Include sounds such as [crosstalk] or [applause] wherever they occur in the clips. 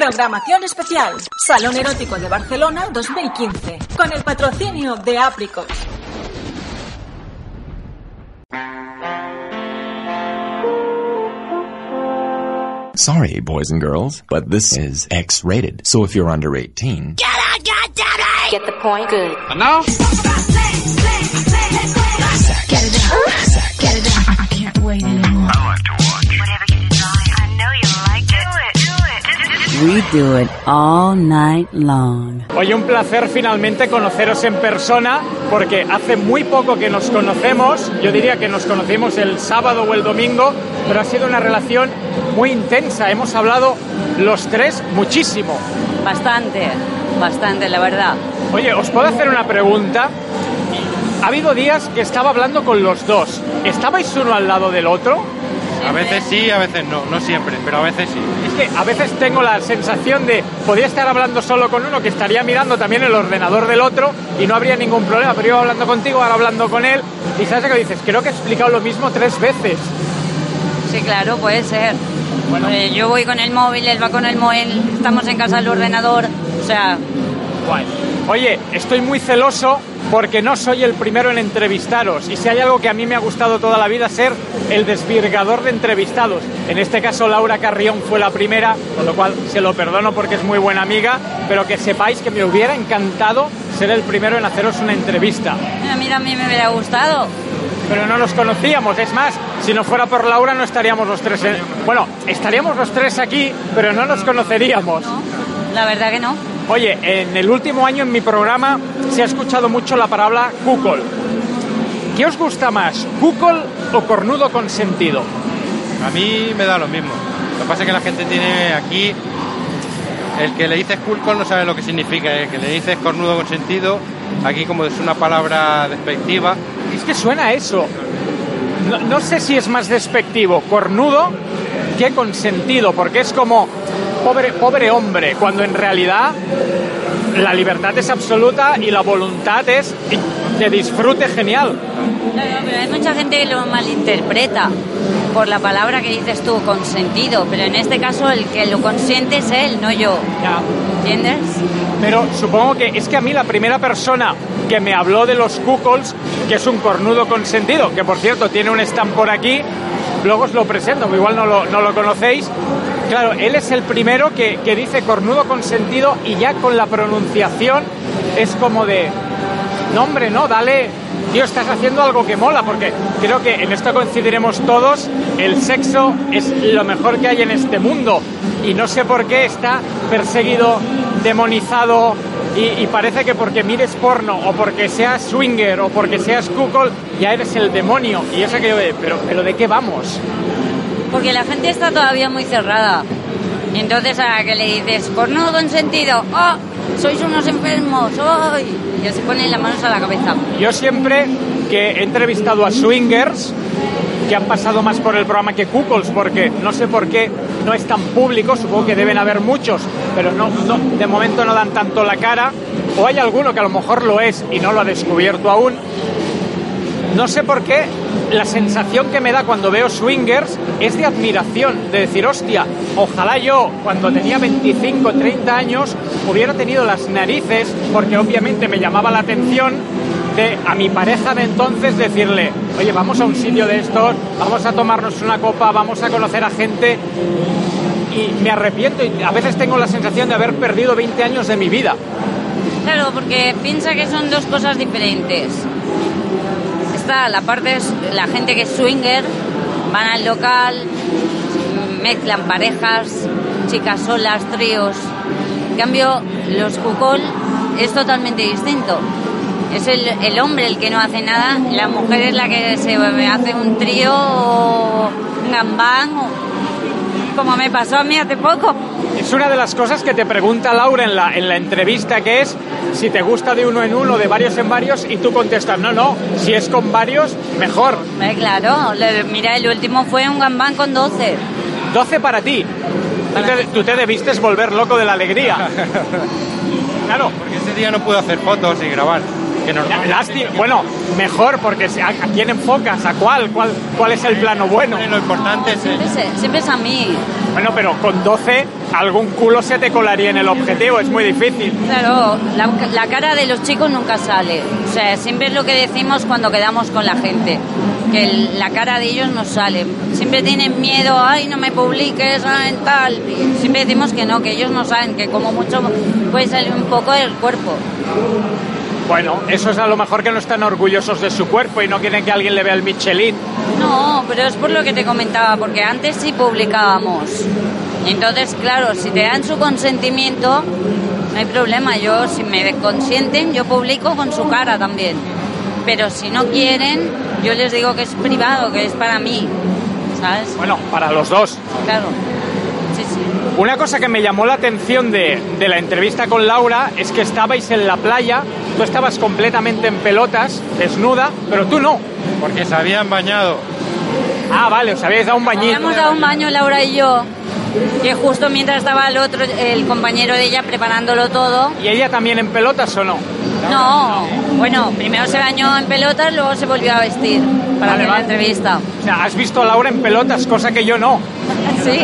Programación especial. Salón Erótico de Barcelona 2015. Con el patrocinio de Apricot. Sorry, boys and girls, but this is X rated. So if you're under 18, Get out, it! Get the point? Good. And now? Get it down. Get it down. I can't wait anymore. We do it all night long. Oye, un placer finalmente conoceros en persona, porque hace muy poco que nos conocemos, yo diría que nos conocimos el sábado o el domingo, pero ha sido una relación muy intensa, hemos hablado los tres muchísimo. Bastante, bastante, la verdad. Oye, ¿os puedo hacer una pregunta? Ha habido días que estaba hablando con los dos, ¿estabais uno al lado del otro? A veces sí, a veces no, no siempre, pero a veces sí. Es que a veces tengo la sensación de podría estar hablando solo con uno que estaría mirando también el ordenador del otro y no habría ningún problema, pero iba hablando contigo, ahora hablando con él y sabes lo que dices, creo que he explicado lo mismo tres veces. Sí, claro, puede ser. Bueno. Eh, yo voy con el móvil, él va con el móvil, estamos en casa del ordenador. O sea, Guay. Oye, estoy muy celoso porque no soy el primero en entrevistaros y si hay algo que a mí me ha gustado toda la vida ser el desvirgador de entrevistados. En este caso Laura Carrión fue la primera, con lo cual se lo perdono porque es muy buena amiga, pero que sepáis que me hubiera encantado ser el primero en haceros una entrevista. a mí también me hubiera gustado. Pero no nos conocíamos, es más, si no fuera por Laura no estaríamos los tres en... Bueno, estaríamos los tres aquí, pero no nos conoceríamos. ¿no? La verdad que no. Oye, en el último año en mi programa se ha escuchado mucho la palabra cuckold. ¿Qué os gusta más, cuckold o cornudo consentido? A mí me da lo mismo. Lo que pasa es que la gente tiene aquí. El que le dices culcol no sabe lo que significa. El que le dices cornudo con sentido, aquí como es una palabra despectiva. Es que suena eso. No, no sé si es más despectivo cornudo que consentido, porque es como pobre, pobre hombre, cuando en realidad la libertad es absoluta y la voluntad es de disfrute genial. Claro, pero hay mucha gente que lo malinterpreta por la palabra que dices tú, consentido. Pero en este caso el que lo consiente es él, no yo. Ya. ¿Entiendes? Pero supongo que es que a mí la primera persona que me habló de los cuckolds, que es un cornudo consentido, que por cierto tiene un stand por aquí, luego os lo presento, igual no lo, no lo conocéis. Claro, él es el primero que, que dice cornudo consentido y ya con la pronunciación es como de, no hombre, no, dale, tío, estás haciendo algo que mola, porque creo que en esto coincidiremos todos, el sexo es lo mejor que hay en este mundo y no sé por qué está perseguido, demonizado y, parece que porque mires porno o porque seas swinger o porque seas cuckold ya eres el demonio y eso que yo, pero, pero ¿de qué vamos? Porque la gente está todavía muy cerrada. Entonces a que le dices, cornudo consentido, ¡oh! Sois unos enfermos. Y ya se ponen las manos a la cabeza. Yo siempre que he entrevistado a swingers, que han pasado más por el programa que cuckolds, porque no sé por qué no es tan público, supongo que deben haber muchos, pero no, no, de momento no dan tanto la cara, o hay alguno que a lo mejor lo es y no lo ha descubierto aún. No sé por qué la sensación que me da cuando veo swingers es de admiración, de decir, hostia, ojalá yo cuando tenía 25, 30 años hubiera tenido las narices, porque obviamente me llamaba la atención de a mi pareja de entonces decirle, oye, vamos a un sitio de estos, vamos a tomarnos una copa, vamos a conocer a gente y me arrepiento y a veces tengo la sensación de haber perdido 20 años de mi vida. Claro, porque piensa que son dos cosas diferentes. La parte, la gente que es swinger, van al local, mezclan parejas, chicas solas, tríos. En cambio, los cucol es totalmente distinto. Es el, el hombre el que no hace nada, la mujer es la que se hace un trío o un gambán, o, como me pasó a mí hace poco. Es una de las cosas que te pregunta Laura en la, en la entrevista, que es si te gusta de uno en uno, de varios en varios, y tú contestas, no, no, si es con varios, mejor. Eh, claro, le- mira, el último fue un gambán con 12. 12 para ti. Tú te, tú te debiste volver loco de la alegría. [laughs] Claro, Porque ese día no pude hacer fotos y grabar. Que Que normal. Lástima. Bueno, mejor, porque ¿a, a quién enfocas? ¿A cuál? ¿Cuál, cuál es el plano bueno? Lo importante es Siempre, se- siempre es a mí. Bueno, pero con 12 algún culo se te colaría en el objetivo, es muy difícil. Claro, la, la cara de los chicos nunca sale. O sea, siempre es lo que decimos cuando quedamos con la gente. Que el- la cara de ellos no sale. Siempre tienen miedo, ay, no me publiques, ay, tal. Y siempre decimos que no, que ellos no saben, que como mucho puede salir un poco del cuerpo. Bueno, eso es a lo mejor que no están orgullosos de su cuerpo y no quieren que alguien le vea el Michelin. No, pero es por lo que te comentaba, porque antes sí publicábamos. Entonces, claro, si te dan su consentimiento, no hay problema. Yo, si me consienten, yo publico con su cara también. Pero si no quieren, yo les digo que es privado, que es para mí. ¿Sabes? Bueno, para los dos. Claro. Sí, sí. Una cosa que me llamó la atención de, de la entrevista con Laura es que estabais en la playa, tú estabas completamente en pelotas, desnuda, pero tú no. porque se habían bañado. Ah, vale, os habíais dado un bañito. Habíamos dado un baño Laura y yo, que justo mientras estaba el otro, el compañero de ella preparándolo todo, ¿Y ella también en pelotas o no? No, bueno, primero se bañó en pelotas, luego se volvió a vestir para Vale, hacer vale. la entrevista. O sea, has visto a Laura en pelotas, cosa que yo no. [laughs] Sí,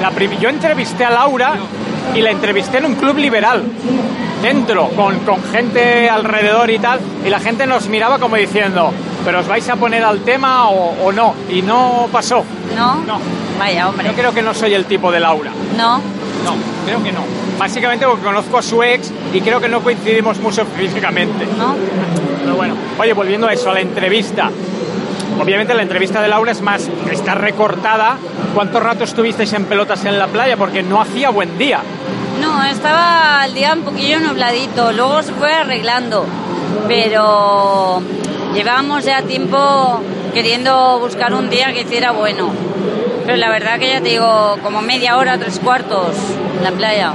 La yo entrevisté a Laura y la entrevisté en un club liberal, dentro, con, con gente alrededor y tal, y la gente nos miraba como diciendo, ¿pero os vais a poner al tema o, o no? Y no pasó. ¿no? No. Vaya, hombre. Yo creo que no soy el tipo de Laura. No, No, creo que no. Básicamente porque conozco a su ex y creo que no coincidimos mucho físicamente. no. Pero bueno, oye, volviendo a eso, a la entrevista. Obviamente la entrevista de Laura es más, está recortada. ¿Cuánto rato estuvisteis en pelotas en la playa? Porque no hacía buen día. No, estaba el día un poquillo nubladito, luego se fue arreglando, pero llevábamos ya tiempo queriendo buscar un día que hiciera bueno. Pero la verdad que ya te digo, como media hora, tres cuartos en la playa.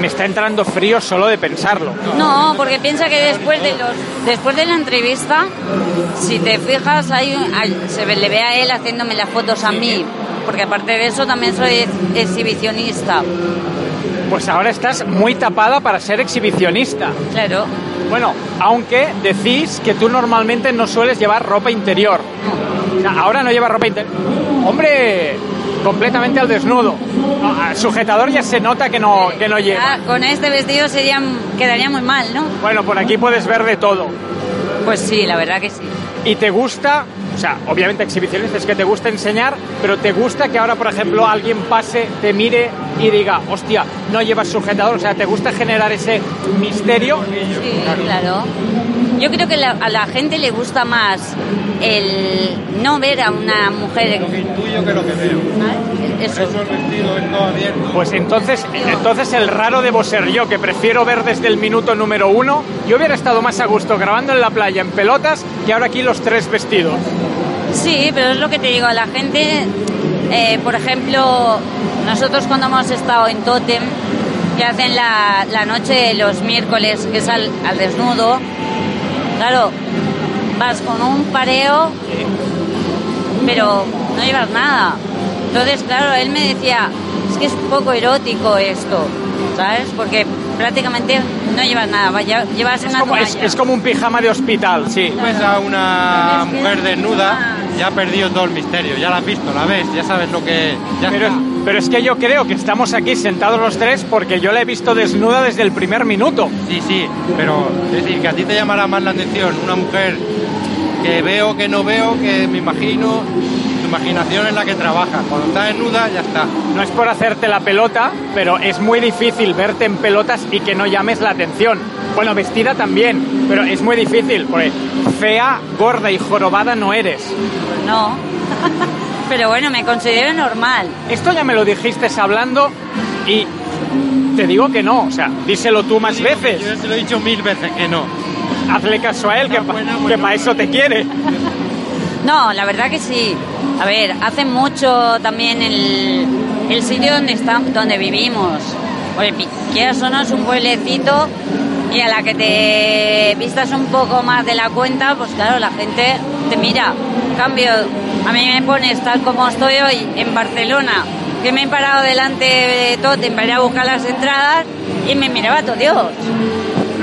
Me está entrando frío solo de pensarlo. No, porque piensa que después de los después de la entrevista, si te fijas, hay, hay- se le ve a él haciéndome las fotos a mí, porque aparte de eso también soy ex- exhibicionista. Pues ahora estás muy tapada para ser exhibicionista. Claro. Bueno, aunque decís que tú normalmente no sueles llevar ropa interior. O sea, ahora no lleva ropa interior. Hombre, completamente al desnudo. Al sujetador ya se nota que no, que no lleva. Ah, con este vestido sería quedaría muy mal, ¿no? Bueno, por aquí puedes ver de todo. Pues sí, la verdad que sí. Y te gusta, o sea, obviamente exhibicionista es que te gusta enseñar, pero te gusta que ahora, por ejemplo, alguien pase, te mire y diga, hostia, no llevas sujetador. O sea, te gusta generar ese misterio. Sí, claro. Yo creo que la- a la gente le gusta más el no ver a una mujer. Lo que intuyo que lo que veo. ¿sabes? Eso. Eso el vestido es todo abierto. Pues entonces, entonces el raro debo ser yo, que prefiero ver desde el minuto número uno. Yo hubiera estado más a gusto grabando en la playa en pelotas que ahora aquí los tres vestidos. Sí, pero es lo que te digo, a la gente, eh, por ejemplo, nosotros cuando hemos estado en Totem, que hacen la, la noche de los miércoles, que es al, al desnudo, claro, vas con un pareo, pero no llevas nada. Entonces, claro, él me decía, es que es un poco erótico esto, ¿sabes? Porque prácticamente no llevas nada, vaya- llevas Es una como, es, como un pijama de hospital, sí. Tú ves a una mujer desnuda, ya ha perdido todo el misterio, ya la has visto, la ves, ya sabes lo que... Ya Pero, está. pero es que yo creo que estamos aquí sentados los tres porque yo la he visto desnuda desde el primer minuto. Sí, sí, pero es decir, que a ti te llamará más la atención una mujer que veo, que no veo, que me imagino, tu imaginación es la que trabaja. Cuando está desnuda, ya está. No es por hacerte la pelota, pero es muy difícil verte en pelotas y que no llames la atención. Bueno, vestida también, pero es muy difícil porque fea, gorda y jorobada no eres. No. [laughs] Pero bueno, me considero normal. Esto ya me lo dijiste hablando y te digo que no, o sea, díselo tú más veces. Yo te lo he dicho mil veces que no. [laughs] Hazle caso a él, que, bueno, para eso te quiere. No, la verdad que sí. A ver, hace mucho también el, el sitio donde, está, donde vivimos. Porque pi- quieras o no, es un pueblecito y a la que te vistas un poco más de la cuenta, pues claro, la gente te mira. En cambio, a mí me pones tal como estoy hoy en Barcelona, que me he parado delante de Totem para ir a buscar las entradas y me miraba todo Dios.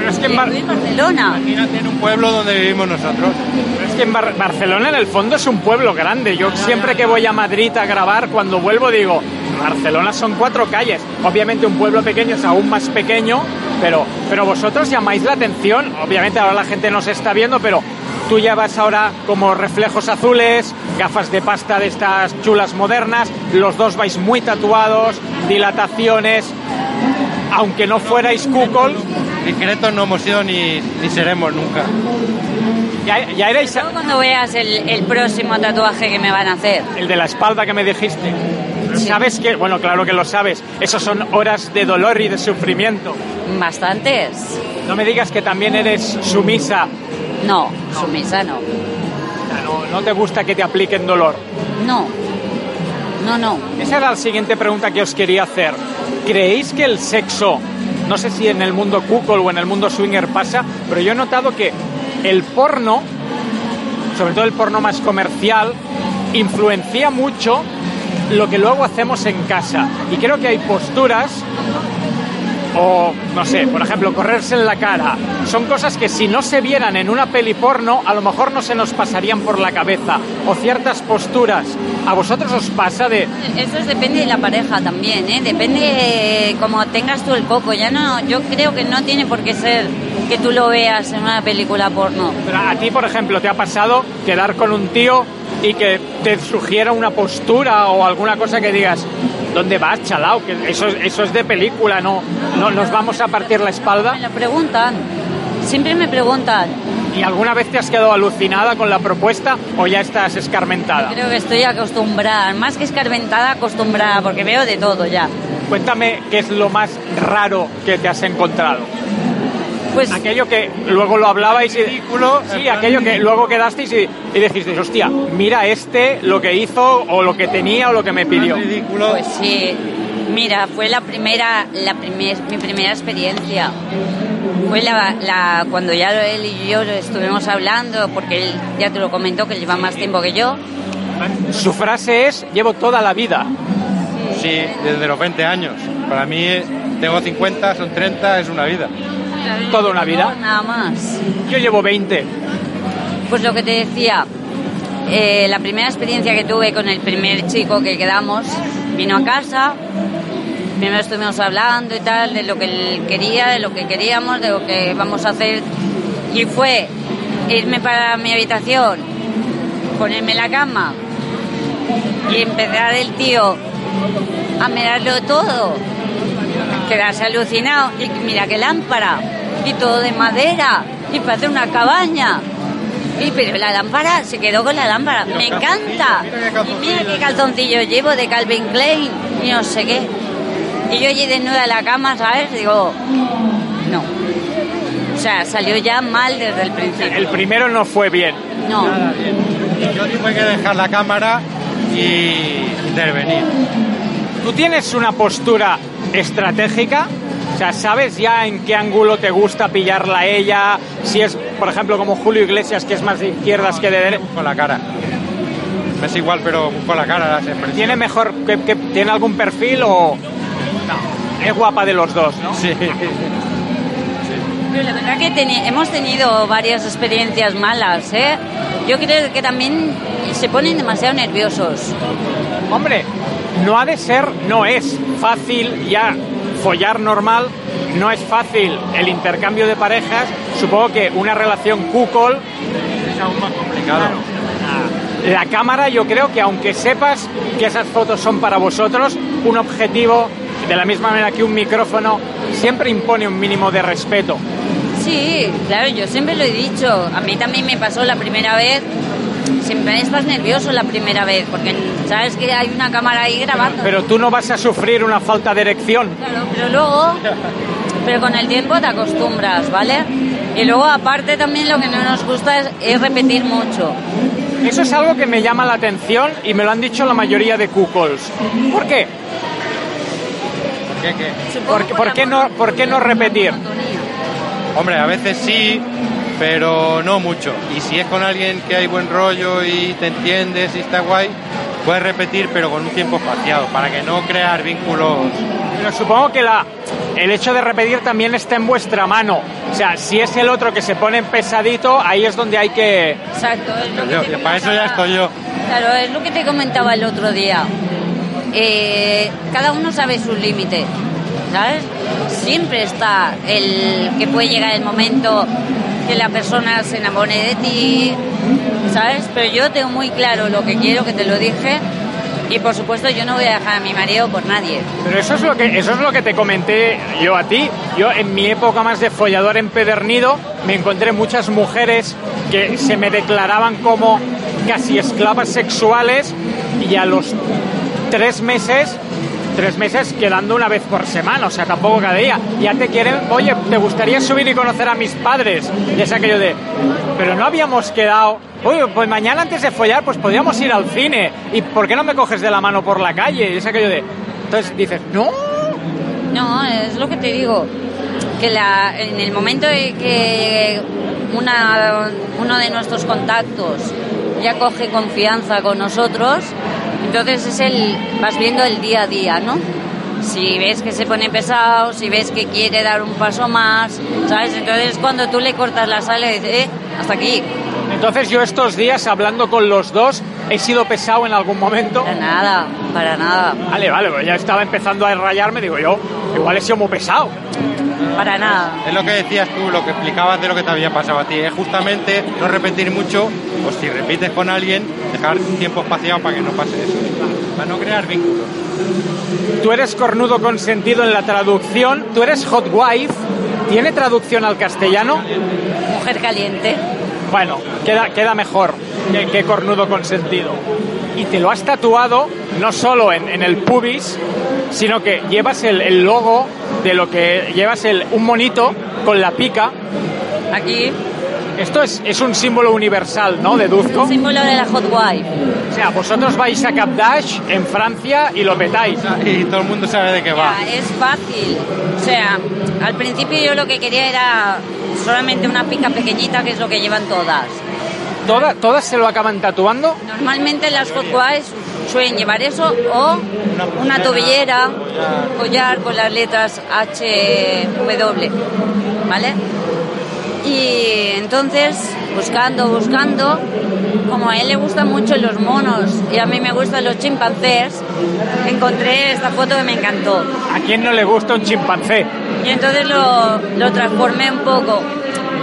Pero es que en, Bar- Barcelona. Imagínate en un pueblo donde vivimos nosotros. pero es que en Bar- Barcelona en el fondo es un pueblo grande. Yo siempre que voy a Madrid a grabar, cuando vuelvo digo, Barcelona son cuatro calles. Obviamente un pueblo pequeño es aún más pequeño, pero, pero vosotros llamáis la atención. Obviamente ahora la gente no se está viendo, pero tú llevas ahora como reflejos azules, gafas de pasta de estas chulas modernas, los dos vais muy tatuados, dilataciones. Aunque no fuerais cuckold, Discretos no hemos sido ni, ni seremos nunca. ya, ya erais cuando veas el, el próximo tatuaje que me van a hacer. el de la espalda que me dijiste. Sí. ¿Sabes que Bueno, claro que lo sabes. Esos son horas de dolor y de sufrimiento. Bastantes. No me digas que también eres sumisa. No, sumisa no. No, no te gusta que te apliquen dolor. No. No, no. Esa era la siguiente pregunta que os quería hacer. ¿Creéis que el sexo, no sé si en el mundo cuckold o en el mundo swinger pasa, pero yo he notado que el porno, sobre todo el porno más comercial, influencia mucho lo que luego hacemos en casa. Y creo que hay posturas o, no sé, por ejemplo, correrse en la cara. Son cosas que si no se vieran en una peli porno, a lo mejor no se nos pasarían por la cabeza. O ciertas posturas. ¿A vosotros os pasa de, Eso es- depende de la pareja también, ¿eh? Depende de cómo tengas tú el coco. Ya no, yo creo que no tiene por qué ser que tú lo veas en una película porno. Pero a ti, por ejemplo, te ha pasado quedar con un tío y que te sugiera una postura o alguna cosa que digas, ¿dónde vas, chalao? Que eso, es- eso es de película, no, no nos vamos a partir la Me espalda. lo preguntan. Siempre me preguntan. ¿Y alguna vez te has quedado alucinada con la propuesta o ya estás escarmentada? Creo que estoy acostumbrada, más que escarmentada, acostumbrada, porque veo de todo ya. Cuéntame qué es lo más raro que te has encontrado. Pues Aquello que luego lo hablabais y... Ridículo, Sí, aquello que luego quedasteis y, y dijisteis, hostia, mira este, lo que hizo o lo que tenía o lo que me pidió. Ridículo. Pues sí, mira, fue la primera, la primer- mi primera experiencia. Fue la, la- cuando ya él y yo estuvimos hablando, porque él ya te lo comentó que lleva más tiempo que yo. Su frase es, llevo toda la vida. Sí, desde los 20 años. Para mí, tengo 50, son 30, es una vida. Toda una vida. Nada más. Yo llevo 20. Pues lo que te decía, eh, la primera experiencia que tuve con el primer chico que quedamos, vino a casa, primero estuvimos hablando y tal, de lo que él quería, de lo que queríamos, de lo que vamos a hacer, y fue irme para mi habitación, ponerme en la cama y empezar el tío a mirarlo todo, quedarse alucinado, y mira qué lámpara, y todo de madera, y parece una cabaña. Y pero la lámpara, se quedó con la lámpara. Me encanta. Y mira qué calzoncillo llevo de Calvin Klein y no sé qué. Y yo allí desnuda en la cama, ¿sabes? Digo, no. O sea, salió ya mal desde el principio. El primero no fue bien. No. Yo tuve que dejar la cámara y intervenir. ¿Tú tienes una postura estratégica? O sea, ¿sabes ya en qué ángulo te gusta pillarla a ella? Si es, por ejemplo, como Julio Iglesias, que es más de izquierdas que de derechas. Con la cara. Me es igual, pero con la cara las expresiones. ¿Tiene mejor, que, que- tiene algún perfil o...? No, es guapa de los dos, ¿no? Sí. Pero la verdad que hemos tenido varias experiencias malas, ¿eh? Yo creo que también se ponen demasiado nerviosos. Hombre, no ha de ser, no es fácil ya follar normal, no es fácil el intercambio de parejas. Supongo que una relación cuckold, Es aún más complicado. la cámara yo creo que aunque sepas que esas fotos son para vosotros, un objetivo, de la misma manera que un micrófono, siempre impone un mínimo de respeto. Sí, claro, yo siempre lo he dicho. A mí también me pasó la primera vez. Siempre estás nervioso la primera vez, porque sabes que hay una cámara ahí grabando. Pero tú no vas a sufrir una falta de erección. Claro, pero luego, pero con el tiempo te acostumbras, ¿vale? Y luego aparte también lo que no nos gusta es, es repetir mucho. Eso es algo que me llama la atención y me lo han dicho la mayoría de cuckolds. ¿Por qué? ¿Por qué qué? ¿Por, qué- por por la qué no, ¿Por qué no repetir? Hombre, a veces sí, pero no mucho. Y si es con alguien que hay buen rollo y te entiendes y está guay, puedes repetir, pero con un tiempo espaciado, para que no crear vínculos Pero supongo que la, el hecho de repetir también está en vuestra mano. O sea, si es el otro que se pone pesadito, ahí es donde hay que... Exacto, es lo que Yo- te para eso ya estoy yo. Claro, es lo que te comentaba el otro día. Eh, cada uno sabe sus límites, ¿sabes? Siempre está el que puede llegar el momento que la persona se enamore de ti, ¿sabes? Pero yo tengo muy claro lo que quiero, que te lo dije, y por supuesto yo no voy a dejar a mi marido por nadie. Pero eso es lo que eso es lo que te comenté yo a ti. Yo en mi época más de follador empedernido me encontré muchas mujeres que se me declaraban como casi esclavas sexuales y a los tres meses tres meses quedando una vez por semana, o sea, tampoco cada día. Ya te quieren, oye, ¿te gustaría subir y conocer a mis padres? Y es aquello de, pero no habíamos quedado, oye, pues mañana antes de follar, pues podríamos ir al cine. ¿Y por qué no me coges de la mano por la calle? Y es aquello de, entonces dices, no, No, es lo que te digo. Que la, en el momento de que una, uno de nuestros contactos ya coge confianza con nosotros, entonces es el, vas viendo el día a día, ¿no? Si ves que se pone pesado, si ves que quiere dar un paso más, ¿sabes? Entonces cuando tú le cortas la sal, le dices, eh, hasta aquí. Entonces yo estos días hablando con los dos he sido pesado en algún momento. Para nada, para nada, Vale, vale, pues ya estaba empezando a rayarme, digo yo, igual he sido muy pesado. Para nada. Es lo que decías tú, lo que explicabas de lo que te había pasado a ti. Es justamente no repetir mucho, o si repites con alguien, dejar tiempo espaciado para que no pase eso. Para no crear vínculos. Tú eres cornudo consentido en la traducción, tú eres hot wife, ¿tiene traducción al castellano? Mujer caliente. Bueno, queda, queda mejor que, que cornudo consentido. Y te lo has tatuado no solo en, en el pubis, sino que llevas el, el logo de lo que llevas el, un monito con la pica. Aquí, Esto es, es un símbolo universal, ¿no? Deduzco. símbolo de la hot wife. O sea, vosotros vais a Cap Dash en Francia y lo petáis. Y todo el mundo sabe de qué va. Ya, es fácil. O sea, al principio yo lo que quería era solamente una pica pequeñita, que es lo que llevan todas. ¿Toda- ¿Todas se lo acaban tatuando? Normalmente las hot wives suelen llevar eso o una tobillera, collar con las letras H, W, ¿vale? Y entonces, buscando, buscando, como a él le gustan mucho los monos y a mí me gustan los chimpancés, encontré esta foto que me encantó. ¿A quién no le gusta un chimpancé? Y entonces lo, lo transformé un poco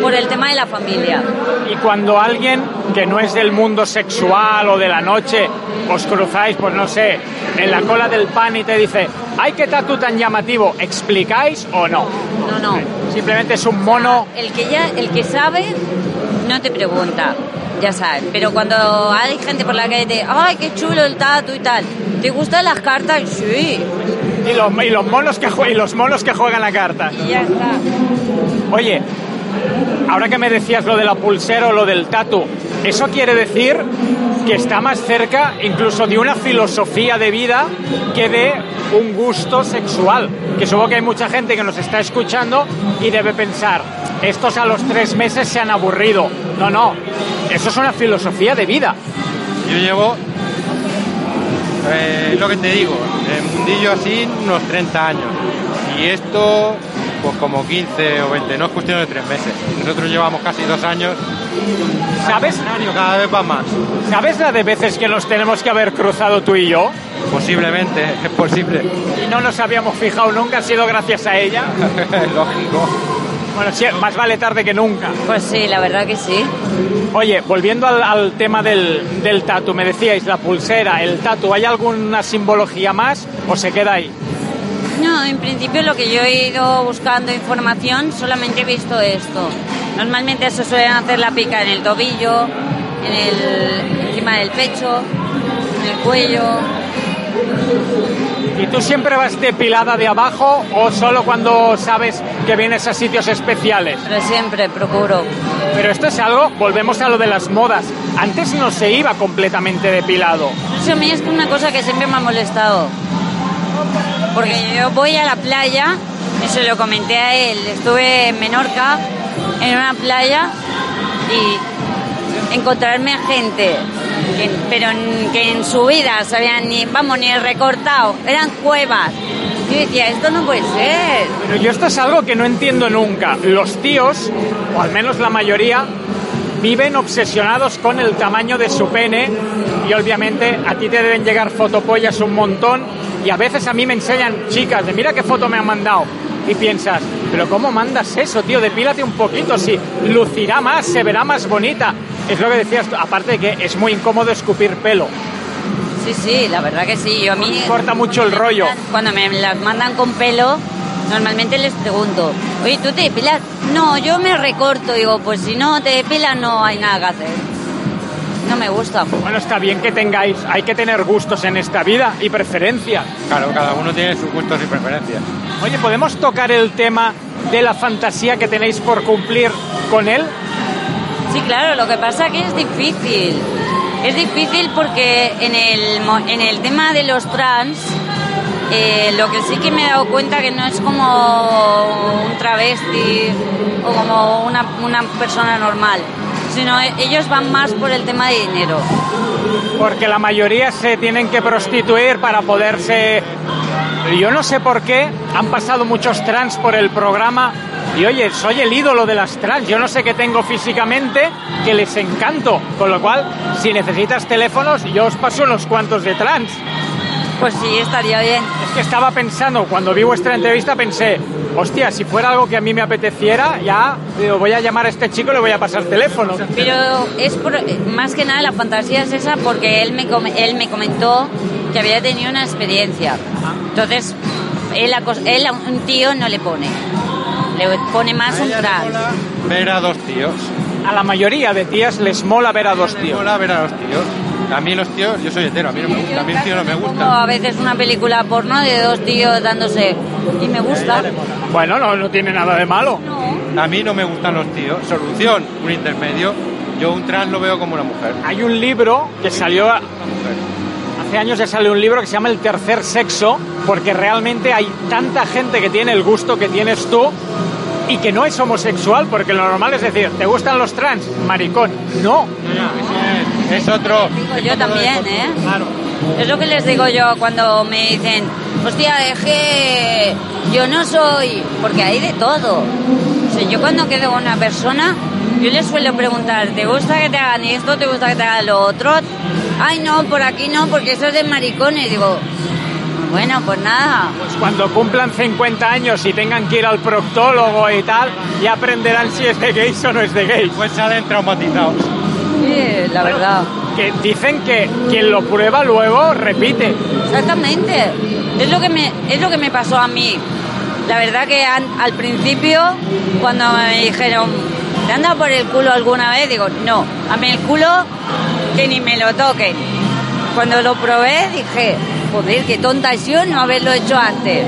por el tema de la familia. Y cuando alguien que no es del mundo sexual o de la noche os cruzáis, pues no sé, en la cola del pan y te dice, ¡ay, qué tatu tan llamativo! ¿Explicáis o no? No, no. Simplemente es un mono. El que ya, el que sabe, no te pregunta, ya sabe. Pero cuando hay gente por la calle te ay, qué chulo el tatu y tal. ¿Te gustan las cartas? Sí. Y los, y los monos que y los monos que juegan a cartas. Y ya está. Oye, ahora que me decías lo de la pulsera o lo del tatu, eso quiere decir que está más cerca incluso de una filosofía de vida que de un gusto sexual. Que supongo que hay mucha gente que nos está escuchando y debe pensar, estos a los tres meses se han aburrido. No, no, eso es una filosofía de vida. Yo llevo, eh, lo que te digo, en mundillo así unos 30 años. Y esto, pues como 15 o 20, no es cuestión de tres meses. Nosotros llevamos casi dos años. ¿Sabes? Cada vez va más. ¿Sabes la de veces que nos tenemos que haber cruzado tú y yo? Posiblemente, es posible. Y no nos habíamos fijado nunca, ha sido gracias a ella. [laughs] Lógico. Bueno, sí, más vale tarde que nunca. Pues sí, la verdad que sí. Oye, volviendo al, al tema del, del tatu, me decíais la pulsera, el tatu, ¿hay alguna simbología más o se queda ahí? No, en principio lo que yo he ido buscando información, solamente he visto esto. Normalmente se suelen hacer la pica en el tobillo, en el, encima del pecho, en el cuello. ¿Y tú siempre vas depilada de abajo o solo cuando sabes que vienes a sitios especiales? Pero siempre procuro. Pero esto es algo, volvemos a lo de las modas. Antes no se iba completamente depilado. Eso a mí es una cosa que siempre me ha molestado. Porque yo voy a la playa, y se lo comenté a él, estuve en Menorca, en una playa, y encontrarme a gente, pero que en su vida se habían ni, vamos, ni recortado, eran cuevas, Yo decía, esto no puede ser. Pero yo esto es algo que no entiendo nunca. Los tíos, o al menos la mayoría, viven obsesionados con el tamaño de su pene y obviamente a ti te deben llegar fotopollas un montón y a veces a mí me enseñan chicas de mira qué foto me han mandado y piensas, pero ¿cómo mandas eso, tío? Depílate un poquito, si lucirá más, se verá más bonita. Es lo que decías, aparte de que es muy incómodo escupir pelo. Sí, sí, la verdad que sí. Yo a mí... Corta mucho el rollo. Cuando me las mandan con pelo, normalmente les pregunto, oye, ¿tú te depilas? No, yo me recorto. Digo, pues si no te depilas no hay nada que hacer. No me gusta. Bueno, está bien que tengáis, hay que tener gustos en esta vida y preferencias. Claro, cada uno tiene sus gustos y preferencias. Oye, ¿podemos tocar el tema de la fantasía que tenéis por cumplir con él? Sí, claro, lo que pasa que es difícil. Es difícil porque en el, en el tema de los trans, eh, lo que sí que me he dado cuenta que no es como un travesti o como una, una persona normal, sino e- ellos van más por el tema de dinero. Porque la mayoría se tienen que prostituir para poderse... Yo no sé por qué han pasado muchos trans por el programa y oye, soy el ídolo de las trans, yo no sé qué tengo físicamente que les encanto, con lo cual si necesitas teléfonos yo os paso unos cuantos de trans. Pues sí, estaría bien. Que estaba pensando, cuando vi vuestra entrevista pensé, hostia, si fuera algo que a mí me apeteciera, ya digo, voy a llamar a este chico y le voy a pasar teléfono. Pero es por- más que nada la fantasía es esa porque él me, él me comentó que había tenido una experiencia. Entonces, él, él a un tío no le pone. Le pone más A un mola ver a dos tíos. A la mayoría de tías les mola ver a dos tíos. mola ver a dos tíos. A mí los tíos, yo soy hetero, a mí no me gusta, a mí el tío no me gusta. a veces una película porno de dos tíos dándose y me gusta. Bueno, no, no tiene nada de malo. No. A mí no me gustan los tíos. Solución, un intermedio. Yo un trans lo veo como una mujer. Hay un libro que salió Una mujer. hace años ya salió un libro que se llama El tercer sexo, porque realmente hay tanta gente que tiene el gusto que tienes tú y que no es homosexual, porque lo normal es decir, ¿te gustan los trans? Maricón. No. Es, otro. Digo yo también, ¿eh? Claro. Es lo que les digo yo cuando me dicen, hostia, es que yo no soy, porque hay de todo. O sea, yo cuando quedo con una persona, yo les suelo preguntar, ¿te gusta que te hagan esto? ¿Te gusta que te hagan lo otro? Ay, no, por aquí no, porque eso es de maricones. Digo, bueno, pues nada. Pues cuando cumplan 50 años y tengan que ir al proctólogo y tal, ya aprenderán si es de gays o no es de gays. Pues salen traumatizados. La verdad. Que dicen que quien lo prueba luego repite. Exactamente. Es lo que me, es lo que me pasó a mí. La verdad que an- al principio, cuando me dijeron, ¿te han dado por el culo alguna vez? Digo, no, a mí el culo que ni me lo toquen. Cuando lo probé dije, joder, qué tonta he sido no haberlo hecho antes.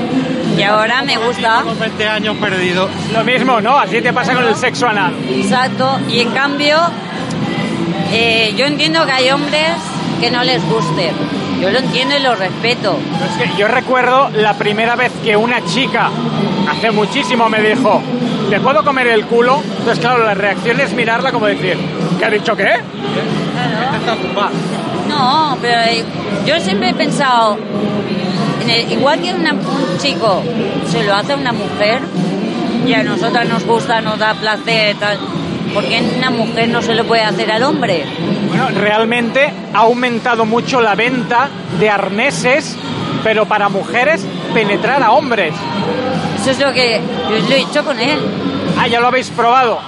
Y ahora me gusta. Tengo 20 años perdidos. Lo mismo, ¿no? Así te pasa con el sexo anal. Exacto. Y en cambio, eh, yo entiendo que hay hombres que no les guste. Yo lo entiendo y lo respeto. Es que yo recuerdo la primera vez que una chica, hace muchísimo, me dijo, ¿te puedo comer el culo? Entonces, claro, la reacción es mirarla como decir, ¿qué ha dicho qué? No, pero eh, yo siempre he pensado, en el- igual que una- un chico se lo hace a una mujer y a nosotras nos gusta, nos da placer, tal, ¿por qué una mujer no se lo puede hacer al hombre? Bueno, realmente ha aumentado mucho la venta de arneses, pero para mujeres penetrar a hombres. Eso es lo que yo lo he hecho con él. Ah, ya lo habéis probado.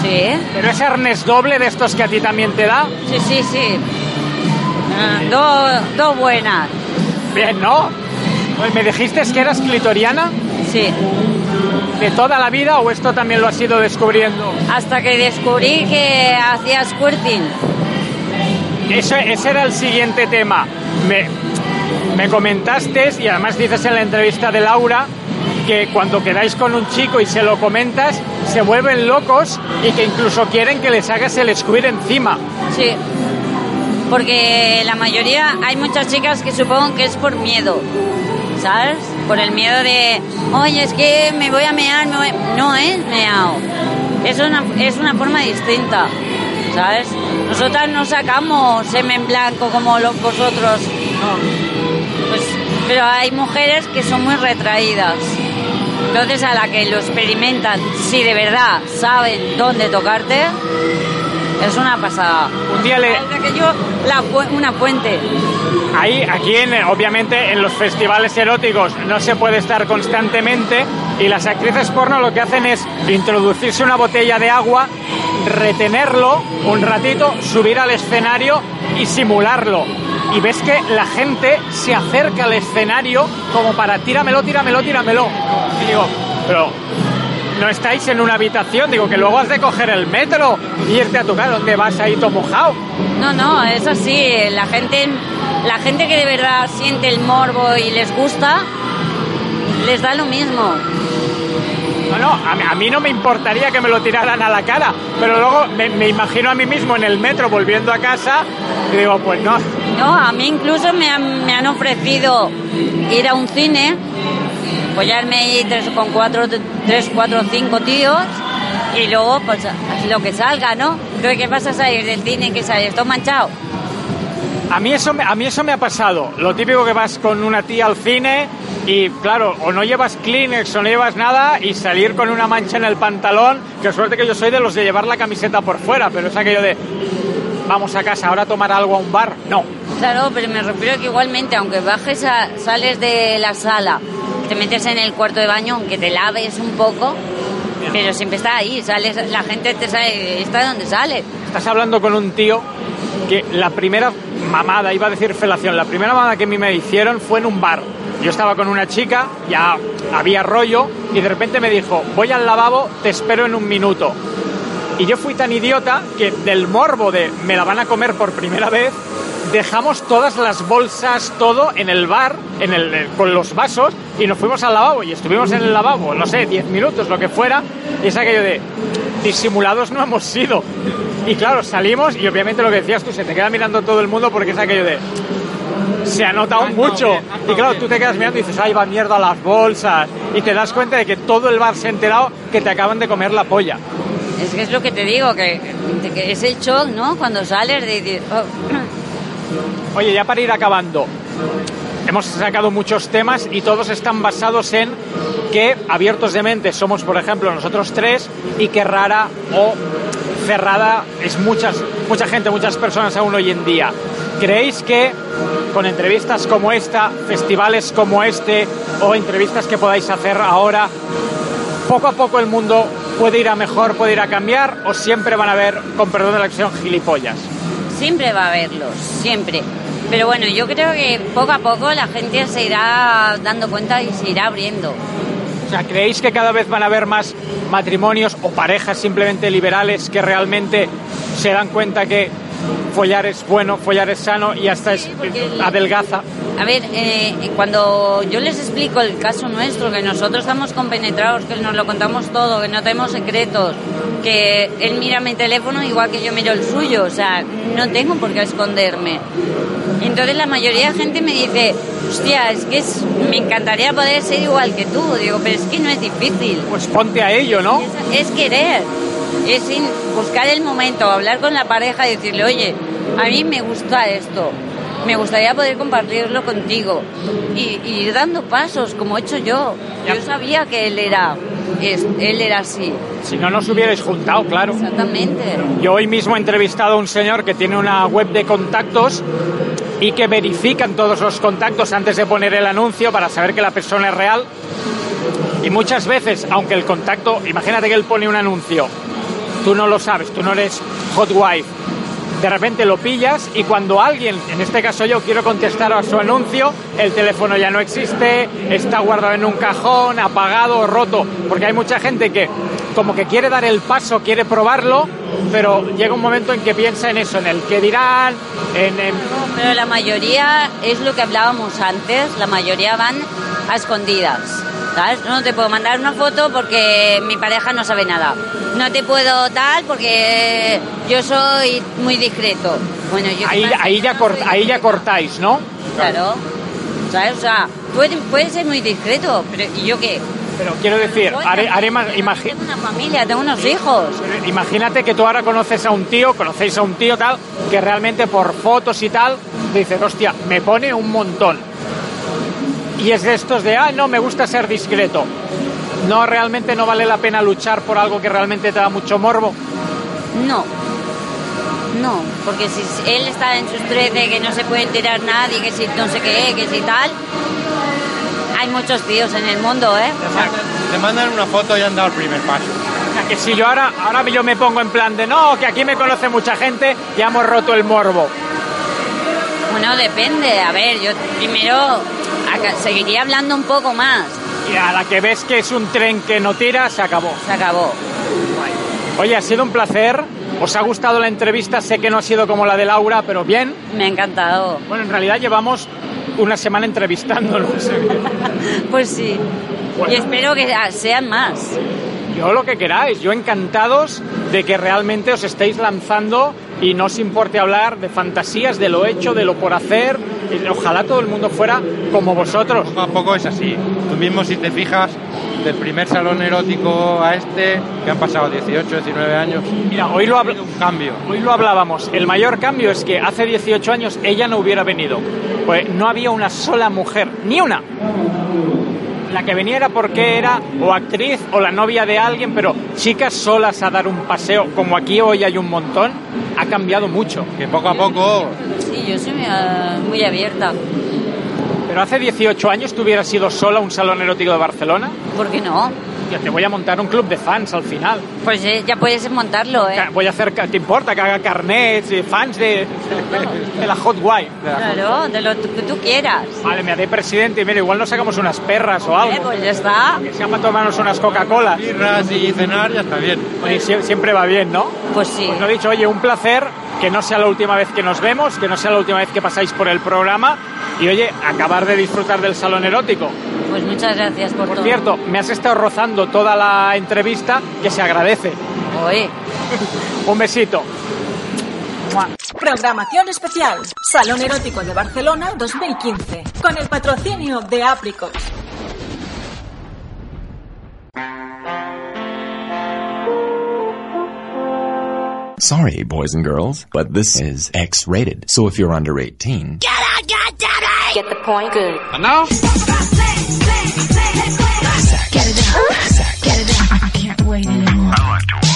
Sí, Pero ese arnés doble de estos que a ti también te da, sí, sí, sí. Ah, Dos, dos buenas. bien, ¿no? Pues me dijiste que eras clitoriana Sí. De toda la vida o esto también lo has ido descubriendo. Hasta que descubrí que hacía squirting. Ese, ese era el siguiente tema. Me, me comentaste, y además dices en la entrevista de Laura, que cuando quedáis con un chico y se lo comentas, se vuelven locos y que incluso quieren que les hagas el squirt encima. Sí. Porque la mayoría, hay muchas chicas que supongo que es por miedo, ¿sabes? Por el miedo de, oye, es que me voy a mear, me voy-". no es meao. Es una, es una forma distinta, ¿sabes? Nosotras no sacamos semen blanco como los, vosotros. Pues Pero hay mujeres que son muy retraídas. Entonces a la que lo experimentan, si de verdad saben dónde tocarte, es una pasada. Un día le- la una fuente. Ahí, aquí, en, obviamente, en los festivales eróticos no se puede estar constantemente y las actrices porno lo que hacen es introducirse una botella de agua, retenerlo un ratito, subir al escenario y simularlo. Y ves que la gente se acerca al escenario como para tíramelo, tíramelo, tíramelo. Y digo, pero no estáis en una habitación, digo que luego has de coger el metro y irte a tu casa, ¿dónde vas ahí todo mojado? No, no, es así. La gente, la gente que de verdad siente el morbo y les gusta, les da lo mismo. No, no, a mí, a mí no me importaría que me lo tiraran a la cara, pero luego me, me imagino a mí mismo en el metro volviendo a casa y digo, pues no, No, a mí incluso me han, me han ofrecido ir a un cine, follarme ahí tres, con cuatro, tres, cuatro, cinco tíos y luego pues lo que salga, ¿no? Entonces, ¿qué pasa salir del cine? que sales? ¿Todo manchado? a mí, eso a mí eso me ha pasado. Lo típico que vas con una tía al cine y claro, o no llevas Kleenex o no llevas nada y salir con una mancha en el pantalón, que suerte que yo soy de los de llevar la camiseta por fuera, pero es aquello de, vamos a casa, ahora a tomar algo a un bar, no. Claro, pero me refiero que igualmente, aunque bajes, a- sales de la sala, te metes en el cuarto de baño, aunque te laves un poco, pero siempre está ahí, sales, la gente te sabe, está donde sale. Estás hablando con un tío que la primera mamada, iba a decir felación, la primera mamada que a mí me hicieron fue en un bar. Yo estaba con una chica, ya había rollo, y de repente me dijo, voy al lavabo, te espero en un minuto. Y yo fui tan idiota que del morbo de me la van a comer por primera vez, dejamos todas las bolsas, todo en el bar, en el, eh, con los vasos, y nos fuimos al lavabo. Y estuvimos en el lavabo, no sé, 10 minutos, lo que fuera. Y es aquello de disimulados no hemos sido. Y claro, salimos y obviamente lo que decías tú, se te queda mirando todo el mundo porque es aquello de se ha notado mucho. Y claro, tú te quedas mirando y dices, ay, va mierda las bolsas. Y te das cuenta de que todo el bar se ha enterado que te acaban de comer la polla. Es que es lo que te digo, que, que es el shock, ¿no? Cuando sales de decir, oh, Oye, ya para ir acabando, hemos sacado muchos temas y todos están basados en que abiertos de mente somos, por ejemplo, nosotros tres y que rara o cerrada es muchas, mucha gente, muchas personas aún hoy en día. ¿Creéis que con entrevistas como esta, festivales como este o entrevistas que podáis hacer ahora, poco a poco el mundo puede ir a mejor, puede ir a cambiar o siempre van a haber, con perdón de la acción, gilipollas? Siempre va a haberlos, siempre. Pero bueno, yo creo que poco a poco la gente se irá dando cuenta y se irá abriendo. O sea, ¿creéis que cada vez van a haber más matrimonios o parejas simplemente liberales que realmente se dan cuenta que follar es bueno, follar es sano y hasta es adelgaza? A ver, eh, cuando yo les explico el caso nuestro, que nosotros estamos compenetrados, que nos lo contamos todo, que no tenemos secretos, que él mira mi teléfono igual que yo miro el suyo, o sea, no tengo por qué esconderme. Entonces la mayoría de gente me dice, hostia, es que es- me encantaría poder ser igual que tú. Digo, pero es que no es difícil. Pues ponte a ello, ¿no? Es, es querer, es sin buscar el momento, hablar con la pareja y decirle, oye, a mí me gusta esto, me gustaría poder compartirlo contigo y, y ir dando pasos como he hecho yo. Ya. Yo sabía que él era, es- él era así, Si no nos hubierais juntado, claro. exactamente. Yo hoy mismo he entrevistado a un señor que tiene una web de contactos y que verifican todos los contactos antes de poner el anuncio para saber que la persona es real. Y muchas veces, aunque el contacto, imagínate que él pone un anuncio, tú no lo sabes, tú no eres hot wife, de repente lo pillas y cuando alguien, en este caso yo, quiero contestar a su anuncio, el teléfono ya no existe, está guardado en un cajón, apagado o roto, porque hay mucha gente que como que quiere dar el paso, quiere probarlo, pero llega un momento en que piensa en eso, en el que dirán, en... en- Pero la mayoría es lo que hablábamos antes, la mayoría van a escondidas. ¿Sabes? No te puedo mandar una foto porque mi pareja no sabe nada. No te puedo tal porque yo soy muy discreto. Bueno, yo ahí, ahí, ya cort- ahí cortáis, ¿no? Claro. ¿Sabes? O sea, puede, puede ser muy discreto, pero ¿y yo qué? Pero quiero decir, haré, haré más- Tengo una familia, tengo unos hijos. Imagínate que tú ahora conoces a un tío, conocéis a un tío tal, que realmente por fotos y tal, dices, hostia, me pone un montón. Y es de estos de, ah, no, me gusta ser discreto. No, realmente no vale la pena luchar por algo que realmente te da mucho morbo. No. No, porque si él está en sus 13, que no se puede enterar nadie, que si no sé qué, que si tal. Hay muchos tíos en el mundo, ¿eh? Te mandan, te mandan una foto y han dado el primer paso. O sea, que si yo ahora, ahora yo me pongo en plan de, no, que aquí me conoce mucha gente, ya hemos roto el morbo. Bueno, depende. A ver, yo primero seguiría hablando un poco más. Y a la que ves que es un tren que no tira, se acabó. Se acabó. Oye, ha sido un placer. ¿Os ha gustado la entrevista? Sé que no ha sido como la de Laura, pero bien. Me ha encantado. Bueno, en realidad llevamos una semana entrevistándonos. [laughs] Pues sí. Bueno. Y espero que sean más. Yo lo que queráis, yo encantados de que realmente os estéis lanzando y no os importe hablar de fantasías, de lo hecho, de lo por hacer. Ojalá todo el mundo fuera como vosotros. Poco a poco es así. Tú mismo si te fijas del primer salón erótico a este, que han pasado 18, 19 años, Mira, hoy lo, ha habl- un cambio. hoy lo hablábamos. El mayor cambio es que hace 18 años ella no hubiera venido. Pues no había una sola mujer, ni una. La que venía era porque era o actriz o la novia de alguien, pero chicas solas a dar un paseo, como aquí hoy hay un montón, ha cambiado mucho. Que poco a poco Sí, yo soy muy, abierta. Pero hace 18 años tú hubieras sido sola a un salón erótico de Barcelona. ¿Por qué no? Te voy a montar un club de fans al final. Pues eh, ya puedes montarlo, ¿eh? Voy a hacer, ¿te importa que haga carnets y fans de, de la Hot Wife? Hot- Claro, de lo que tú quieras. Vale, me haré presidente y mira, igual nos sacamos unas perras o Eh, algo. pues ya está. Que sea para tomarnos unas Coca-Colas. birras y cenar ya está bien. Oye, sie- siempre va bien, ¿no? Pues sí. Pues lo he dicho, oye, un placer, que no sea la última vez que nos vemos, que no sea la última vez que pasáis por el programa y, oye, acabar de disfrutar del salón erótico. Pues muchas gracias por, Por todo. cierto, me has estado rozando toda la entrevista, que se agradece. Oye, Un besito. Programación especial. Salón Erótico de Barcelona 2015. Con el patrocinio de Apricot. Sorry, boys and girls, but this is X-rated. So if you're under 18, Get the point. Good. And now? Get it down. Get it down. I can't wait anymore. Whatever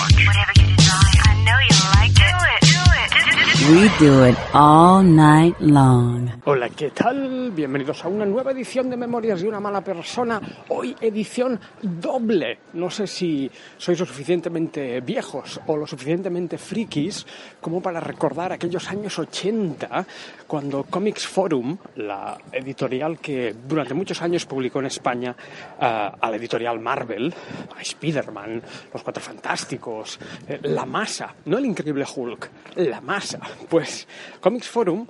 We do it all night long. Hola, ¿qué tal? Bienvenidos a una nueva edición de Memorias de una mala persona. Hoy edición doble. No sé si sois lo suficientemente viejos o lo suficientemente frikis como para recordar aquellos años 80 cuando Comics Forum, la editorial que durante muchos años publicó en España eh, a la editorial Marvel, a Spider-Man, Los Cuatro Fantásticos, eh, La Masa, no el Increíble Hulk, La Masa. Pues Comics Forum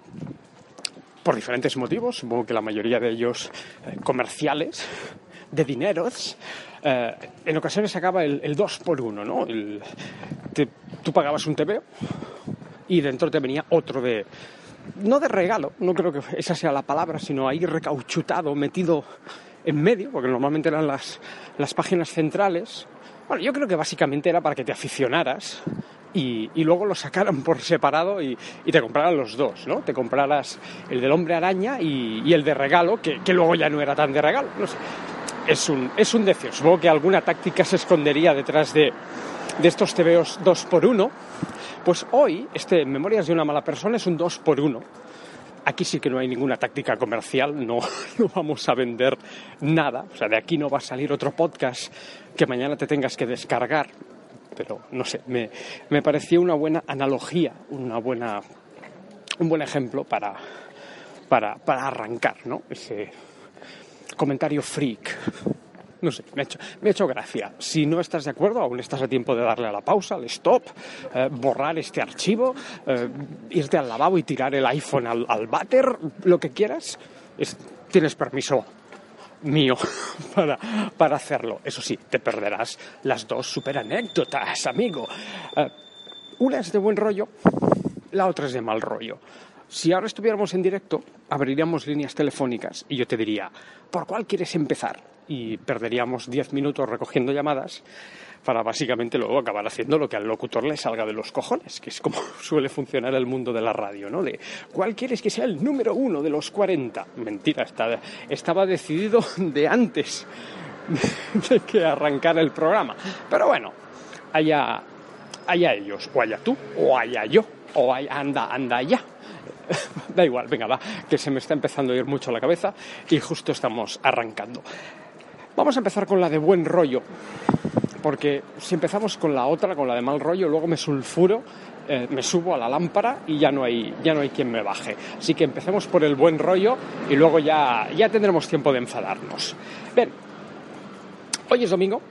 por diferentes motivos, supongo que la mayoría de ellos eh, comerciales, de dineros, eh, en ocasiones sacaba el, el 2 por 1 ¿no? Tú pagabas un TV y dentro te venía otro de... No de regalo, no creo que esa sea la palabra, sino ahí recauchutado, metido en medio, porque normalmente eran las, las páginas centrales. Bueno, yo creo que básicamente era para que te aficionaras y, y luego lo sacaran por separado y, y te compraran los dos, ¿no? Te compraras el del hombre araña y, y el de regalo, que, que luego ya no era tan de regalo, no sé. Es un, es un decio. Supongo que alguna táctica se escondería detrás de, de estos TVOs 2 por 1 Pues hoy, este Memorias de una mala persona es un 2 por 1 Aquí sí que no hay ninguna táctica comercial, no, [laughs] no vamos a vender nada. O sea, de aquí no va a salir otro podcast que mañana te tengas que descargar. Pero no sé, me, me pareció una buena analogía, una buena, un buen ejemplo para, para, para arrancar, ¿no? Ese comentario freak. No sé, me ha, hecho, me ha hecho gracia. Si no estás de acuerdo, aún estás a tiempo de darle a la pausa, al stop, eh, borrar este archivo, eh, irte al lavabo y tirar el iPhone al, al váter, lo que quieras. Es- tienes permiso mío [laughs] para, para hacerlo. Eso sí, te perderás las dos super anécdotas, amigo. Eh, una es de buen rollo, la otra es de mal rollo. Si ahora estuviéramos en directo, abriríamos líneas telefónicas y yo te diría, ¿por cuál quieres empezar? y perderíamos 10 minutos recogiendo llamadas para básicamente luego acabar haciendo lo que al locutor le salga de los cojones, que es como [laughs] suele funcionar el mundo de la radio, ¿no? De ¿cuál quieres que sea el número uno de los 40? Mentira, estaba decidido [laughs] de antes [laughs] de que arrancara el programa. Pero bueno, allá, allá ellos, o allá tú, o allá yo, o allá, anda, anda allá. Da igual, venga, va, que se me está empezando a ir mucho la cabeza y justo estamos arrancando. Vamos a empezar con la de buen rollo, porque si empezamos con la otra, con la de mal rollo, luego me sulfuro, eh, me subo a la lámpara y ya no, hay, ya no hay quien me baje. Así que empecemos por el buen rollo y luego ya, ya tendremos tiempo de enfadarnos. Bien, hoy es domingo,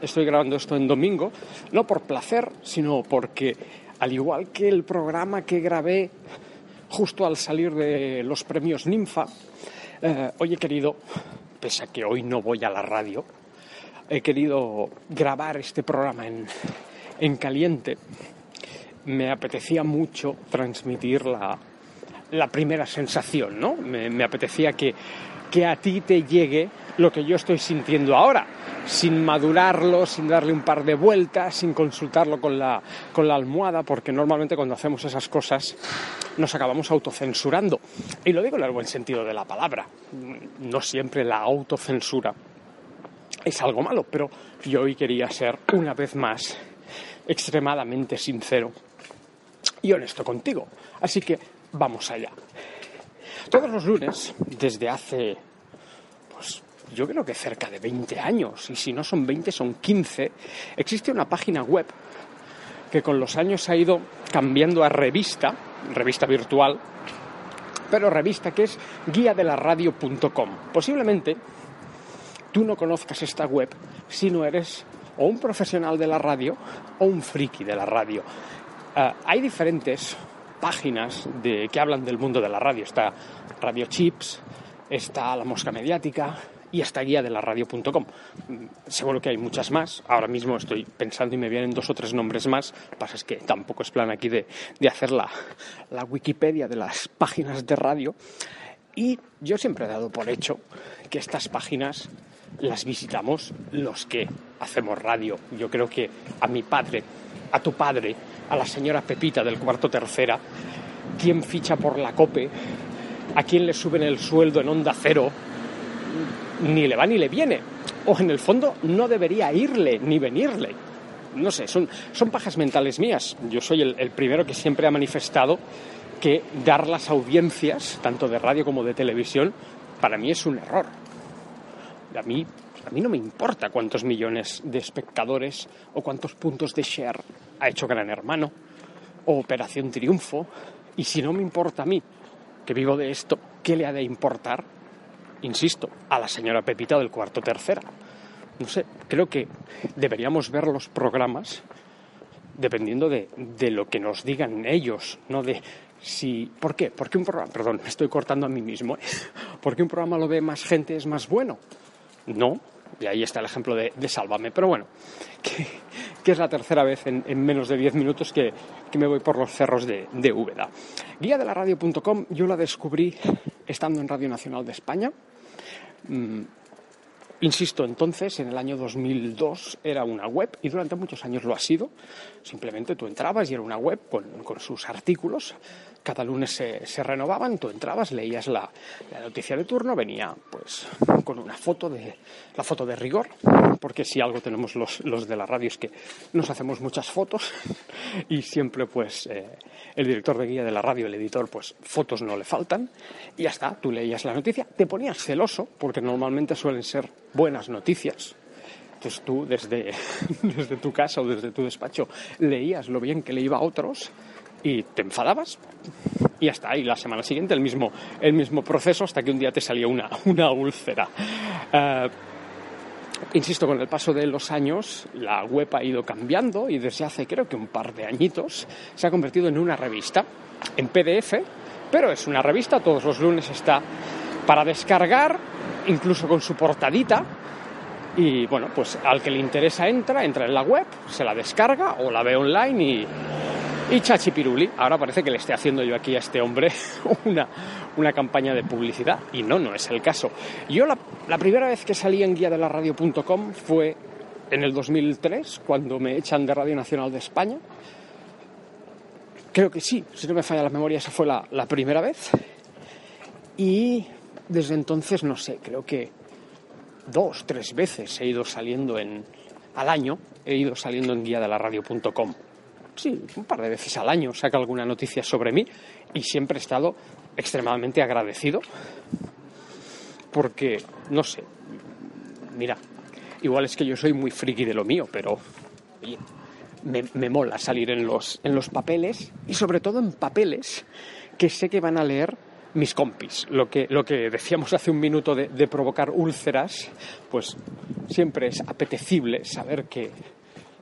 estoy grabando esto en domingo, no por placer, sino porque al igual que el programa que grabé justo al salir de los premios Ninfa, eh, hoy querido, pese a que hoy no voy a la radio, he querido grabar este programa en, en caliente. Me apetecía mucho transmitir la, la primera sensación, ¿no? Me, apetecía que, que a ti te llegue lo que yo estoy sintiendo ahora, sin madurarlo, sin darle un par de vueltas, sin consultarlo con la, con la almohada, porque normalmente cuando hacemos esas cosas nos acabamos autocensurando. Y lo digo en el buen sentido de la palabra. No siempre la autocensura es algo malo, pero yo hoy quería ser una vez más extremadamente sincero y honesto contigo. Así que vamos allá. Todos los lunes, desde hace, pues yo creo que cerca de 20 años, y si no son 20 son 15, existe una página web que con los años ha ido cambiando a revista, revista virtual, pero revista que es radio.com. Posiblemente tú no conozcas esta web si no eres o un profesional de la radio o un friki de la radio. Ah, hay diferentes páginas de, que hablan del mundo de la radio. Está Radio Chips, está La Mosca Mediática y está guía de la radio.com. Mm, Seguro que hay muchas más. Ahora mismo estoy pensando y me vienen dos o tres nombres más. Pasa es que tampoco es plan aquí de, de hacer la, la Wikipedia de las páginas de radio. Y yo siempre he dado por hecho que estas páginas las visitamos los que hacemos radio. Yo creo que a mi padre, a tu padre, a la señora Pepita del cuarto tercera, quién ficha por la COPE, a quién le suben el sueldo en onda cero, ni le va ni le viene. O en el fondo no debería irle ni venirle. No sé, son, son pajas mentales mías. Yo soy el, el primero que siempre ha manifestado que dar las audiencias, tanto de radio como de televisión, para mí es un error. A mí, a mí no me importa cuántos millones de espectadores o cuántos puntos de share ha hecho Gran Hermano o Operación Triunfo. Y si no me importa a mí, que vivo de esto, ¿qué le ha de importar, insisto, a la señora Pepita del cuarto tercera? No sé, creo que deberíamos ver los programas dependiendo de, de lo que nos digan ellos, no de si... ¿Por qué? Porque un programa... Perdón, me estoy cortando a mí mismo. ¿eh? [laughs] ¿Por qué un programa lo ve más gente es más bueno? No, y ahí está el ejemplo de, de Sálvame. Pero bueno, [laughs] que, es la tercera vez en, en menos de 10 minutos que, que me voy por los cerros de, de Úbeda. Guía de la radio.com yo la descubrí estando en Radio Nacional de España. Mm, Insisto, entonces, en el año 2002 era una web y durante muchos años lo ha sido. Simplemente tú entrabas y era una web con, con sus artículos. Cada lunes se, renovaban, tú entrabas, leías la, la, noticia de turno, venía pues con una foto de la foto de rigor, porque si algo tenemos los, los de la radio es que nos hacemos muchas fotos [laughs] y siempre pues eh, el director de guía de la radio, el editor, pues fotos no le faltan y ya está, tú leías la noticia, te ponías celoso, porque normalmente suelen ser buenas noticias. Entonces tú desde, [laughs] desde tu casa o desde tu despacho leías lo bien que le iba a otros y te enfadabas y hasta ahí la semana siguiente el mismo, el mismo proceso hasta que un día te salía una, [laughs] una úlcera. Uh, Insisto, con el paso de los años la web ha ido cambiando y desde hace creo que un par de añitos se ha convertido en una revista en PDF, pero es una revista, todos los lunes está para descargar, incluso con su portadita. Y bueno, pues al que le interesa entra, entra en la web, se la descarga o la ve online y, Y Chachi Piruli, ahora parece que le esté haciendo yo aquí a este hombre [laughs] una, una campaña de publicidad. Y no, no es el caso. Yo la, la primera vez que salí en guía de la radio.com fue en el 2003, cuando me echan de Radio Nacional de España. Creo que sí, si no me falla la memoria, esa fue la, la primera vez. Y desde entonces, no sé, creo que dos, tres veces he ido saliendo en, al año, he ido saliendo en guía de la radio.com. Sí, un par de veces al año saca alguna noticia sobre mí y siempre he estado extremadamente agradecido porque, no sé, mira, igual es que yo soy muy friki de lo mío, pero me, me mola salir en los, en los papeles y sobre todo en papeles que sé que van a leer mis compis. Lo que, lo que decíamos hace un minuto de provocar úlceras, pues siempre es apetecible saber que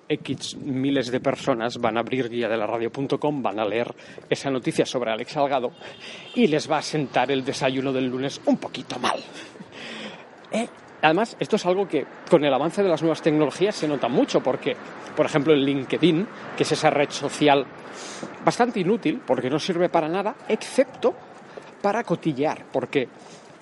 X miles de personas van a abrir guía de la radio.com, van a leer esa noticia sobre Alex Salgado y les va a sentar el desayuno del lunes un poquito mal. Eh, Además, esto es algo que con el avance de las nuevas tecnologías se nota mucho porque, por ejemplo, el LinkedIn, que es esa red social bastante inútil porque no sirve para nada, excepto para cotillear, porque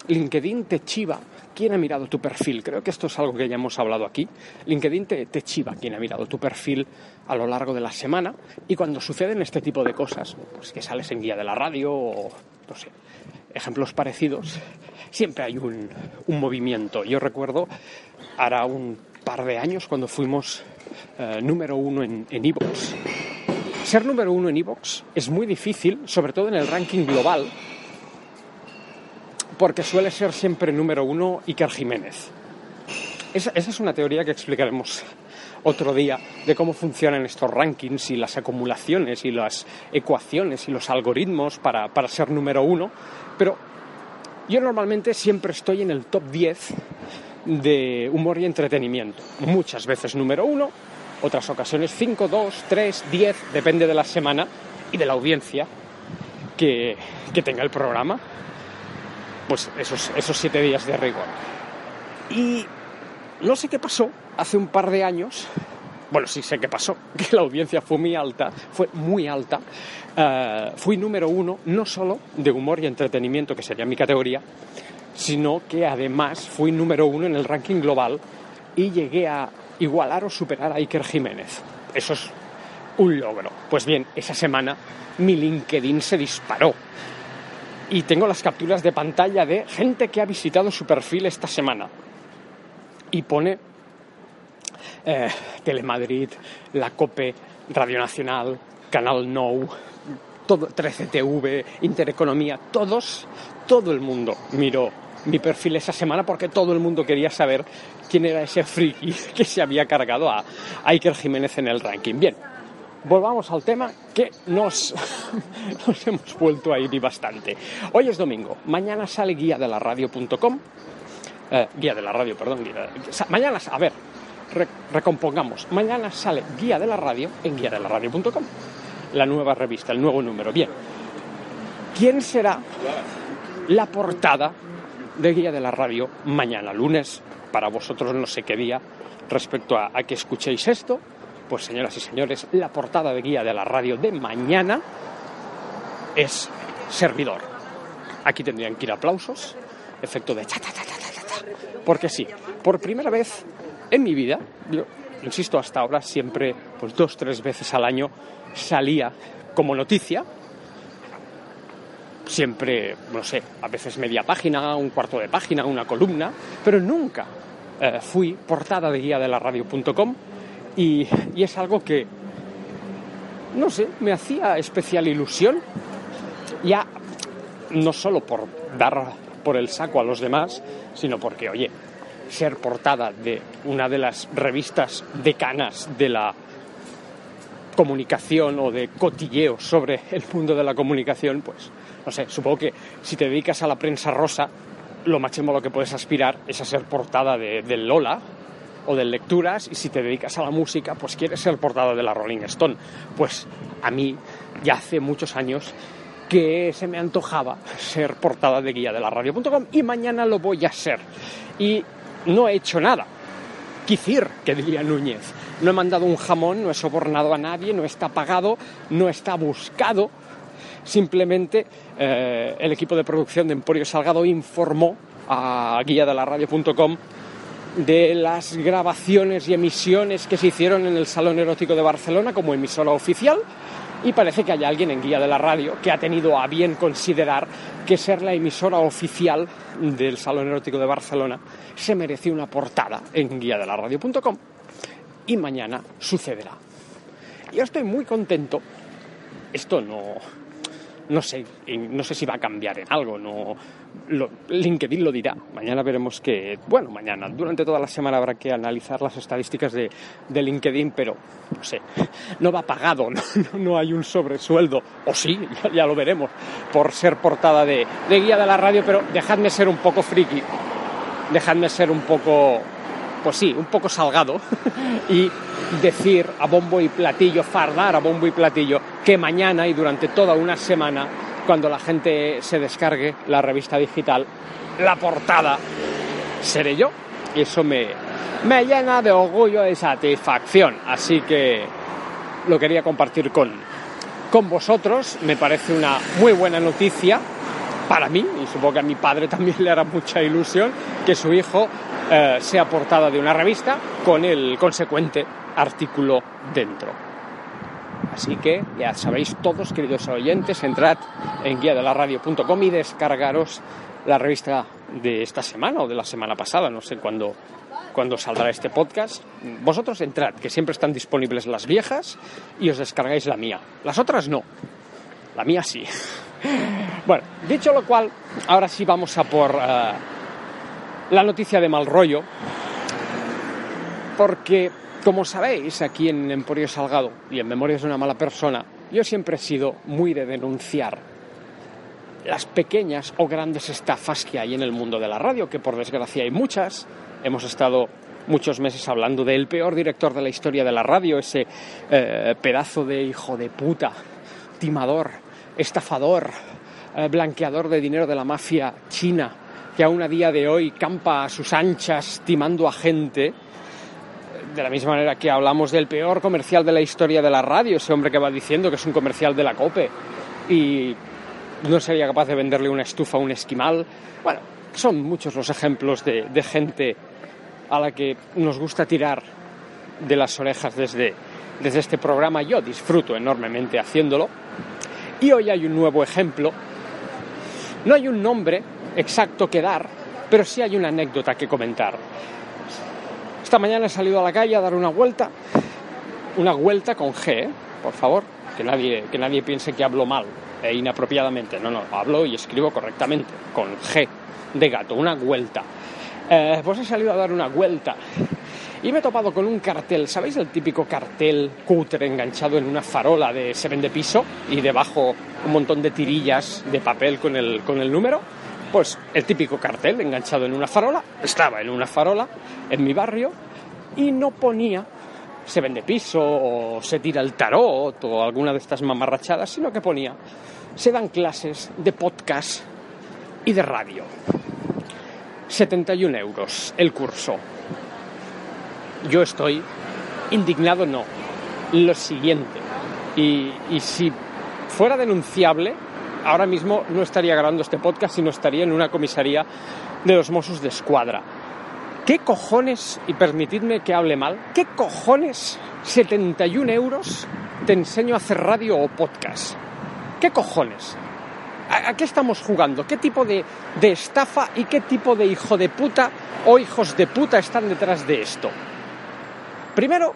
LinkedIn te chiva quién ha mirado tu perfil. Creo que esto es algo que ya hemos hablado aquí. LinkedIn te, te chiva quién ha mirado tu perfil a lo largo de la semana y cuando suceden este tipo de cosas, pues que sales en guía de la radio o, no sé, ejemplos parecidos, siempre hay un, un movimiento. Yo recuerdo, hará un par de años, cuando fuimos eh, número uno en en iVoox. Ser número uno en iVoox es muy difícil, sobre todo en el ranking global, porque suele ser siempre número uno Iker Jiménez. Esa, esa es una teoría que explicaremos otro día de cómo funcionan estos rankings y las acumulaciones y las ecuaciones y los algoritmos para, para ser número uno, pero yo normalmente siempre estoy en el top 10 de humor y entretenimiento. Muchas veces número uno, otras ocasiones 5, 2, 3, 10, depende de la semana y de la audiencia que, que tenga el programa. Pues esos, esos siete días de rigor. Y no sé qué pasó hace un par de años. Bueno, sí sé qué pasó, [laughs] que la audiencia fue muy alta, fue muy alta. Eh, fui número uno, no solo de humor y entretenimiento, que sería mi categoría, sino que además fui número uno en el ranking global y llegué a igualar o superar a Iker Jiménez. Eso es un logro. Pues bien, esa semana mi LinkedIn se disparó. Y tengo las capturas de pantalla de gente que ha visitado su perfil esta semana. Y pone eh, Telemadrid, La Cope, Radio Nacional, Canal Nou, todo, 13TV, Intereconomía, todos, todo el mundo miró mi perfil esa semana porque todo el mundo quería saber quién era ese friki [laughs] que se había cargado a Iker Jiménez en el ranking. Bien, volvamos al tema que nos, [laughs] nos hemos vuelto a ir y bastante. Hoy es domingo, mañana sale guía de la radio.com, eh, guía de la radio, perdón, guía mañana, a ver, re- recompongamos, mañana sale guía de la radio en guía de la radio.com, la nueva revista, el nuevo número. Bien, ¿quién será la portada de guía de la radio mañana, lunes, para vosotros no sé qué día, respecto a, a que escuchéis esto? Pues señoras y señores, la portada de guía de la radio de mañana es servidor. Aquí tendrían que ir aplausos, efecto de cha. Porque sí, por primera vez en mi vida, yo insisto, hasta ahora siempre, pues dos, tres veces al año salía como noticia, siempre, no sé, a veces media página, un cuarto de página, una columna, pero nunca eh, fui portada de guía de la radio.com y, es algo que, no sé, me hacía especial ilusión, ya no solo por dar por el saco a los demás, sino porque, oye, ser portada de una de las revistas decanas de la comunicación o de cotilleo sobre el mundo de la comunicación, pues no sé, supongo que si te dedicas a la prensa rosa, lo máximo a lo que puedes aspirar es a ser portada de, Lola o de Lecturas, y si te dedicas a la música, pues quieres ser portada de la Rolling Stone. Pues a mí, ya hace muchos años, que se me antojaba ser portada de guía de la radio.com y mañana lo voy a ser. Y no he hecho nada. Quicir, que diría Núñez. no he mandado un jamón, no he sobornado a nadie, no está pagado, no está buscado. Simplemente eh, el equipo de producción de Emporio Salgado informó a guía de la radio.com de las grabaciones y emisiones que se hicieron en el Salón Erótico de Barcelona como emisora oficial y parece que hay alguien en Guía de la Radio que ha tenido a bien considerar que ser la emisora oficial del Salón Erótico de Barcelona se merece una portada en guía de la radio.com y mañana sucederá. Yo estoy muy contento. Esto no, no sé, no sé si va a cambiar en algo, no, lo- LinkedIn lo dirá. Mañana veremos que, bueno, mañana, durante toda la semana habrá que analizar las estadísticas de, de LinkedIn, pero no sé, no va pagado, [laughs] no, no- hay un sobresueldo, o sí, ya, ya lo veremos, por ser portada de, de guía de la radio, pero dejadme ser un poco friki, dejadme ser un poco, pues sí, un poco salgado [laughs] y decir a bombo y platillo, fardar a bombo y platillo, que mañana y durante toda una semana, cuando la gente se descargue la revista digital, la portada seré yo. Y eso me, me llena de orgullo y satisfacción. Así que lo quería compartir con, con vosotros. Me parece una muy buena noticia para mí, y supongo que a mi padre también le hará mucha ilusión, que su hijo eh, sea portada de una revista con el consecuente artículo dentro. Así que ya sabéis todos, queridos oyentes, entrad en guía de la radio.com y descargaros la revista de esta semana o de la semana pasada, no sé cuándo, cuándo saldrá este podcast. Vosotros entrad, que siempre están disponibles las viejas, y os descargáis la mía. Las otras no, la mía sí. [laughs] Bueno, dicho lo cual, ahora sí vamos a por eh, la noticia de mal rollo, porque, como sabéis, aquí en Emporio Salgado y en Memorias de una mala persona, yo siempre he sido muy de denunciar las pequeñas o grandes estafas que hay en el mundo de la radio, que por desgracia hay muchas. Hemos estado muchos meses hablando del peor director de la historia de la radio, ese eh, pedazo de hijo de puta, timador, estafador, eh, blanqueador de dinero de la mafia china, que aún a día de hoy campa a sus anchas timando a gente. De la misma manera que hablamos del peor comercial de la historia de la radio, ese hombre que va diciendo que es un comercial de la COPE y no sería capaz de venderle una estufa a un esquimal. Bueno, son muchos los ejemplos de, de gente a la que nos gusta tirar de las orejas desde, desde este programa. Yo disfruto enormemente haciéndolo. Y hoy hay un nuevo ejemplo. No hay un nombre exacto que dar, pero sí hay una anécdota que comentar. Esta mañana he salido a la calle a dar una vuelta. Una vuelta con G, ¿eh? por favor, que nadie, que nadie piense que hablo mal e inapropiadamente. No, no, hablo y escribo correctamente, con G de gato, una vuelta. Eh, pues he salido a dar una vuelta y me he topado con un cartel, ¿sabéis el típico cartel cutre enganchado en una farola de se vende piso y debajo un montón de tirillas de papel con el, con el número? Pues el típico cartel enganchado en una farola, estaba en una farola en mi barrio y no ponía se vende piso o se tira el tarot o alguna de estas mamarrachadas, sino que ponía se dan clases de podcast y de radio. 71 euros el curso. Yo estoy indignado, no. Lo siguiente. Y, y si fuera denunciable, ahora mismo no estaría grabando este podcast, sino estaría en una comisaría de los Mossos de Escuadra. ¿Qué cojones, y permitidme que hable mal, qué cojones 71 euros te enseño a hacer radio o podcast? ¿Qué cojones? ¿A, qué estamos jugando? ¿Qué tipo de, de estafa y qué tipo de hijo de puta o hijos de puta están detrás de esto? Primero,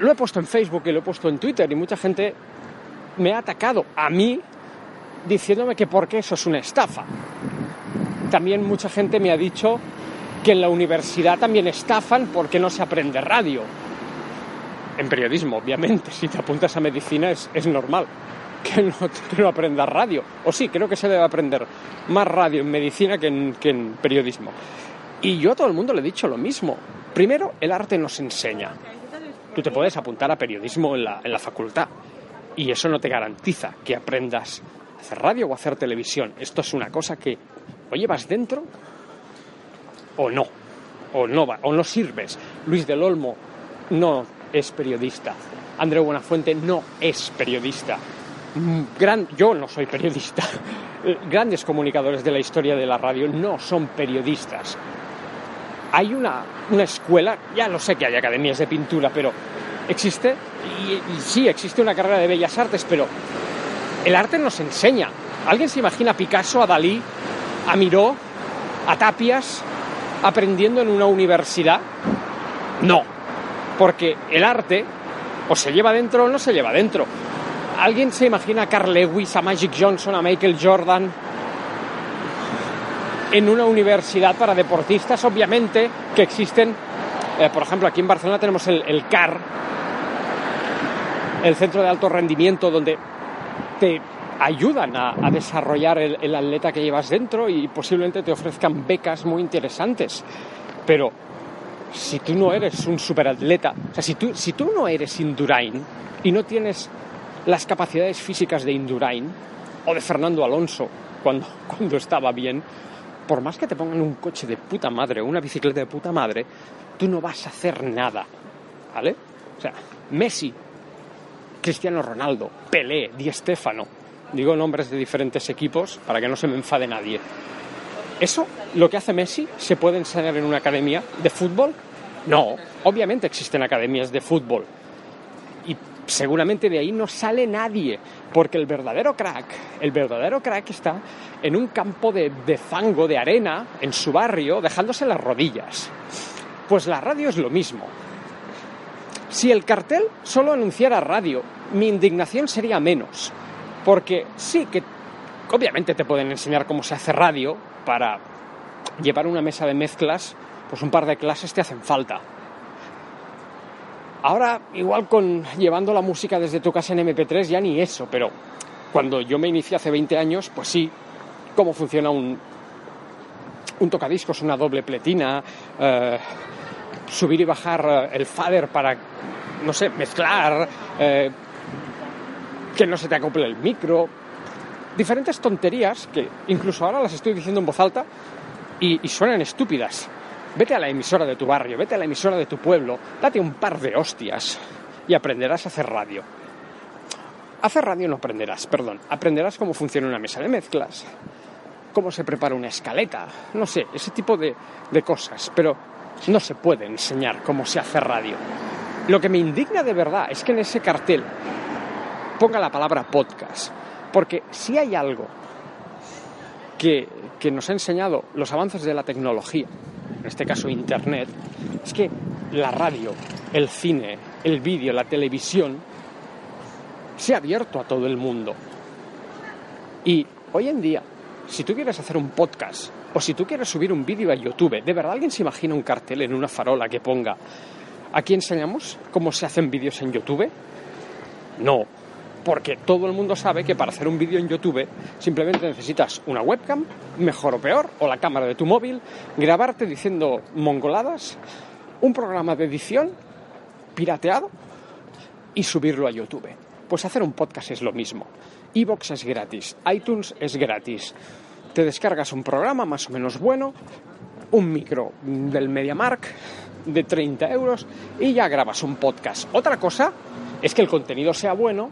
lo he puesto en Facebook y lo he puesto en Twitter y mucha gente me ha atacado a mí diciéndome que por qué eso es una estafa. También mucha gente me ha dicho que en la universidad también estafan porque no se aprende radio. En periodismo, obviamente, si te apuntas a medicina es, es normal que [laughs] no, que aprendas radio. O sí, creo que se debe aprender más radio en medicina que en, que en periodismo. Y yo a todo el mundo le he dicho lo mismo. Primero, el arte nos enseña. Tú te puedes apuntar a periodismo en la, en la facultad y eso no te garantiza que aprendas hacer radio o hacer televisión. Esto es una cosa que o llevas dentro o no, o no va, o no sirves. Luis del Olmo no es periodista. Andreu Buenafuente no es periodista. Mm, Gran, yo no soy periodista. [laughs] Eh, Grandes comunicadores de la historia de la radio no son periodistas. Hay una, una escuela, ya lo sé que hay academias de pintura, pero existe, y sí, existe una carrera de bellas artes, pero el arte nos enseña. ¿Alguien se imagina a Picasso, a Dalí, a Miró, a Tapias aprendiendo en una universidad? No, porque el arte o se lleva dentro o no se lleva dentro. ¿Alguien se imagina a Carl Lewis, a Magic Johnson, a Michael Jordan en una universidad para deportistas? Obviamente que existen, eh, por ejemplo, aquí en Barcelona tenemos el, el CAR, el Centro de Alto Rendimiento, donde te ayudan a, desarrollar el, el atleta que llevas dentro y posiblemente te ofrezcan becas muy interesantes. Pero si tú no eres un superatleta, o sea, si tú, si tú no eres Indurain y no tienes las capacidades físicas de Indurain o de Fernando Alonso cuando, [laughs] cuando estaba bien, por más que te pongan un coche de puta madre o una bicicleta de puta madre, tú no vas a hacer nada. ¿Vale? O sea, Messi, Cristiano Ronaldo, Pelé, Di Stéfano, digo nombres de diferentes equipos para que no se me enfade nadie. ¿Eso, lo que hace Messi, se puede enseñar en una academia de fútbol? No, obviamente existen academias de fútbol. Y seguramente de ahí no sale nadie, porque el verdadero crack, el verdadero crack está en un campo de, de fango, de arena, en su barrio, dejándose las rodillas. Pues la radio es lo mismo. Si el cartel solo anunciara radio, mi indignación sería menos. Porque sí que obviamente te pueden enseñar cómo se hace radio para llevar una mesa de mezclas, pues un par de clases te hacen falta. Ahora, igual con llevando la música desde tu casa en MP3, ya ni eso, pero cuando yo me inicié hace 20 años, pues sí, cómo funciona un, un tocadiscos, una doble pletina, eh, subir y bajar eh, el fader para, no sé, mezclar, eh, que no se te acople el micro, diferentes tonterías que incluso ahora las estoy diciendo en voz alta y, y suenan estúpidas. Vete a la emisora de tu barrio, vete a la emisora de tu pueblo, date un par de hostias y aprenderás a hacer radio. Hacer radio no aprenderás, perdón, aprenderás cómo funciona una mesa de mezclas, cómo se prepara una escaleta, no sé, ese tipo de, de cosas, pero no se puede enseñar cómo se hace radio. Lo que me indigna de verdad es que en ese cartel ponga la palabra podcast, porque si hay algo que, que nos ha enseñado los avances de la tecnología, en este caso Internet, es que la radio, el cine, el vídeo, la televisión, se ha abierto a todo el mundo. Y hoy en día, si tú quieres hacer un podcast o si tú quieres subir un vídeo a YouTube, ¿de verdad alguien se imagina un cartel en una farola que ponga aquí enseñamos cómo se hacen vídeos en YouTube? No, porque todo el mundo sabe que para hacer un vídeo en YouTube simplemente necesitas una webcam, mejor o peor, o la cámara de tu móvil, grabarte diciendo mongoladas, un programa de edición pirateado y subirlo a YouTube. Pues hacer un podcast es lo mismo. Evox es gratis, iTunes es gratis. Te descargas un programa más o menos bueno, un micro del MediaMark de 30 euros y ya grabas un podcast. Otra cosa es que el contenido sea bueno,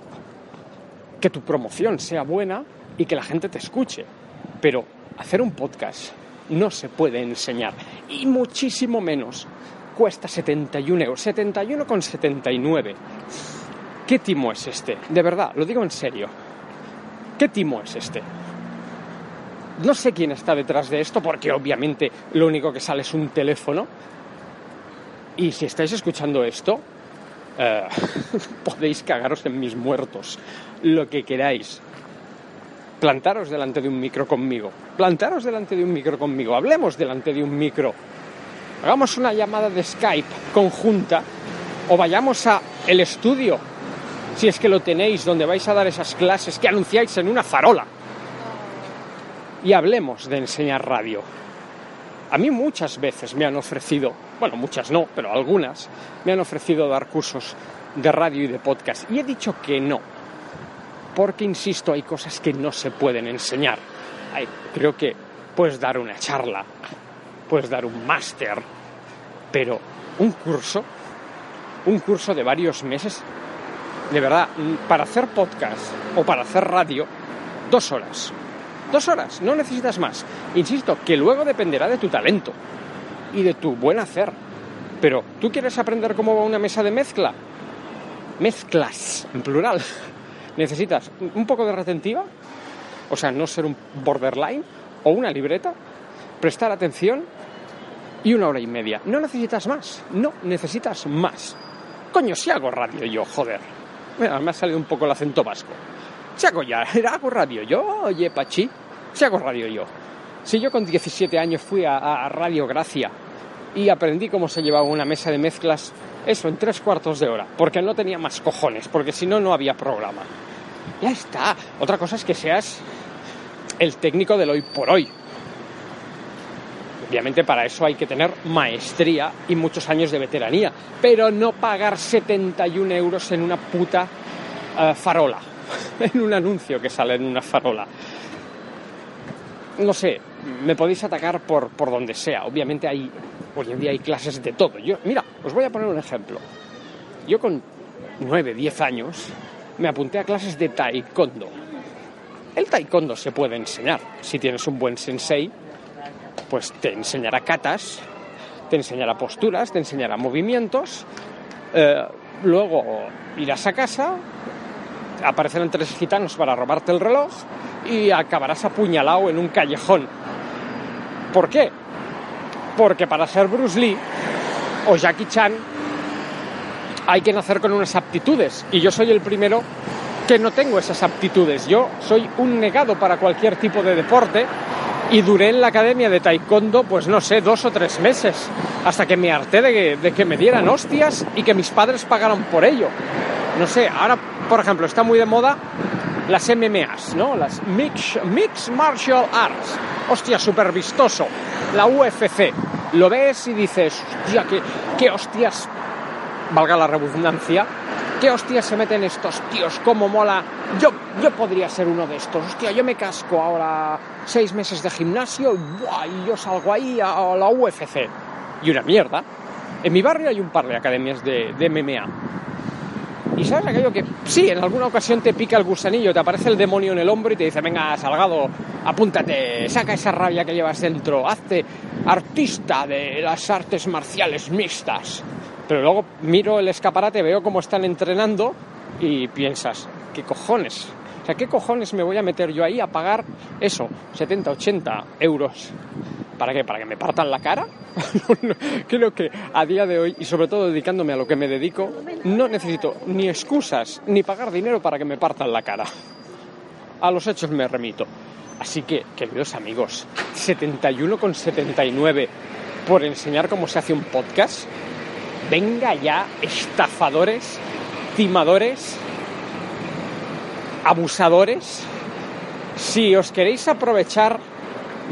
que tu promoción sea buena y que la gente te escuche. Pero hacer un podcast no se puede enseñar y muchísimo menos cuesta 71 euros, 71,79. ¿Qué timo es este? De verdad, lo digo en serio. ¿Qué timo es este? No sé quién está detrás de esto porque obviamente lo único que sale es un teléfono. Y si estáis escuchando esto, eh, [laughs] podéis cagaros en mis muertos, lo que queráis. Plantaros delante de un micro conmigo. Plantaros delante de un micro conmigo. Hablemos delante de un micro. Hagamos una llamada de Skype conjunta o vayamos a el estudio, si es que lo tenéis, donde vais a dar esas clases que anunciáis en una farola. Y hablemos de enseñar radio. A mí muchas veces me han ofrecido, bueno, muchas no, pero algunas, me han ofrecido dar cursos de radio y de podcast. Y he dicho que no, porque, insisto, hay cosas que no se pueden enseñar. Creo que puedes dar una charla, puedes dar un máster, pero un curso, un curso de varios meses. De verdad, para hacer podcast o para hacer radio, dos horas. Dos horas, no necesitas más. Insisto, que luego dependerá de tu talento y de tu buen hacer. Pero, ¿tú quieres aprender cómo va una mesa de mezcla? Mezclas, en plural. [laughs] Necesitas un poco de retentiva, o sea, no ser un borderline, o una libreta, prestar atención y una hora y media. No necesitas más, no necesitas más. Coño, si hago radio yo, joder. Mira, me ha salido un poco el acento vasco. Si hago ya, hago radio yo, oye, Pachi. Si hago radio yo. Si yo con 17 años fui a, a Radio Gracia y aprendí cómo se llevaba una mesa de mezclas, eso, en tres cuartos de hora, porque no tenía más cojones, porque si no, no había programa. Ya está. Otra cosa es que seas el técnico del hoy por hoy. Obviamente para eso hay que tener maestría y muchos años de veteranía, pero no pagar 71 euros en una puta eh, farola, [laughs] en un anuncio que sale en una farola. No sé, me podéis atacar por, por donde sea. Obviamente hay, hoy en día hay clases de todo. Yo, mira, os voy a poner un ejemplo. Yo con 9, 10 años me apunté a clases de taekwondo. El taekwondo se puede enseñar. Si tienes un buen sensei, pues te enseñará katas, te enseñará posturas, te enseñará movimientos. eh, luego irás a casa, aparecerán tres gitanos para robarte el reloj y acabarás apuñalado en un callejón. ¿Por qué? Porque para ser Bruce Lee o Jackie Chan hay que nacer con unas aptitudes y yo soy el primero que no tengo esas aptitudes. Yo soy un negado para cualquier tipo de deporte y duré en la academia de taekwondo, pues no sé, dos o tres meses, hasta que me harté de que, me dieran hostias y que mis padres pagaran por ello. No sé, ahora, por ejemplo, está muy de moda las MMAs, ¿no? Las Mix, Mixed Martial Arts. Hostia, súper vistoso. La UFC. Lo ves y dices, hostia, qué, qué hostias, valga la redundancia, qué hostias se meten estos tíos, cómo mola. Yo, yo podría ser uno de estos. Hostia, yo me casco ahora seis meses de gimnasio y, ¡buah! y yo salgo ahí a, a la UFC. Y una mierda. En mi barrio hay un par de academias de, de MMA. Y sabes aquello que, sí, en alguna ocasión te pica el gusanillo, te aparece el demonio en el hombro y te dice, venga, Salgado, apúntate, saca esa rabia que llevas dentro, hazte artista de las artes marciales mixtas. Pero luego miro el escaparate, veo cómo están entrenando y piensas, ¿qué cojones? O sea, ¿qué cojones me voy a meter yo ahí a pagar eso, 70, 80 euros? ¿Para qué? ¿Para que me partan la cara? [laughs] Creo que a día de hoy, y sobre todo dedicándome a lo que me dedico, no necesito ni excusas ni pagar dinero para que me partan la cara. A los hechos me remito. Así que, queridos amigos, 71,79 por enseñar cómo se hace un podcast. Venga ya, estafadores, timadores, abusadores. Si os queréis aprovechar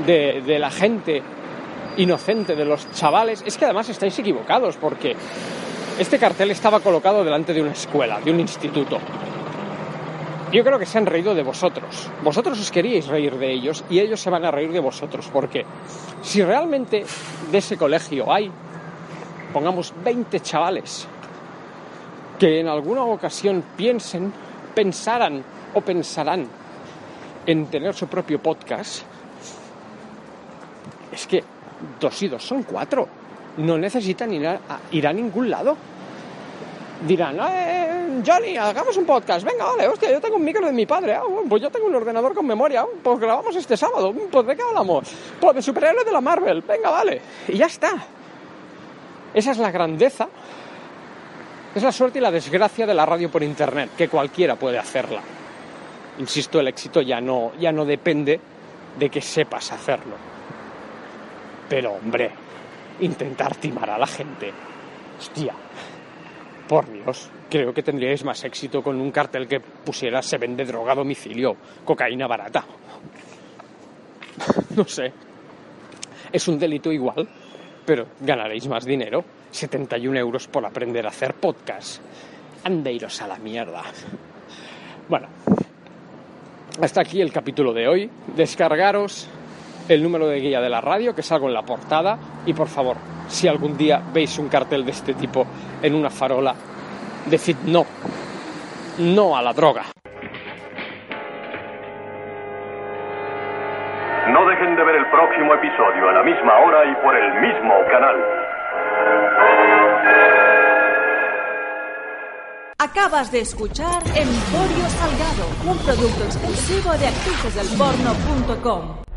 de, la gente inocente, de los chavales, es que además estáis equivocados porque este cartel estaba colocado delante de una escuela, de un instituto. Yo creo que se han reído de vosotros. Vosotros os queríais reír de ellos y ellos se van a reír de vosotros. Porque si realmente de ese colegio hay, pongamos, 20 chavales que en alguna ocasión piensen, pensaran o pensarán en tener su propio podcast, es que dos y dos son cuatro. No necesitan ir a, ningún lado. Dirán, eh, Johnny, hagamos un podcast. Venga, vale, hostia, yo tengo un micro de mi padre. Ah, pues yo tengo un ordenador con memoria. Ah, Pues grabamos este sábado. Pues de qué hablamos. Pues de superhéroes de la Marvel. Venga, vale. Y ya está. Esa es la grandeza. Es la suerte y la desgracia de la radio por internet, que cualquiera puede hacerla. Insisto, el éxito ya no, ya no depende de que sepas hacerlo. Pero, hombre, intentar timar a la gente. Hostia. Por Dios, creo que tendríais más éxito con un cartel que pusiera se vende droga a domicilio, cocaína barata. [laughs] No sé. Es un delito igual, pero ganaréis más dinero. 71 euros por aprender a hacer podcast. Andeiros a la mierda. Bueno, hasta aquí el capítulo de hoy. Descargaros el número de guía de la radio, que salgo en la portada, y por favor, si algún día veis un cartel de este tipo en una farola, decid no, no a la droga. No dejen de ver el próximo episodio a la misma hora y por el mismo canal. Acabas de escuchar Emporio Salgado, un producto exclusivo de actricesdelporno.com.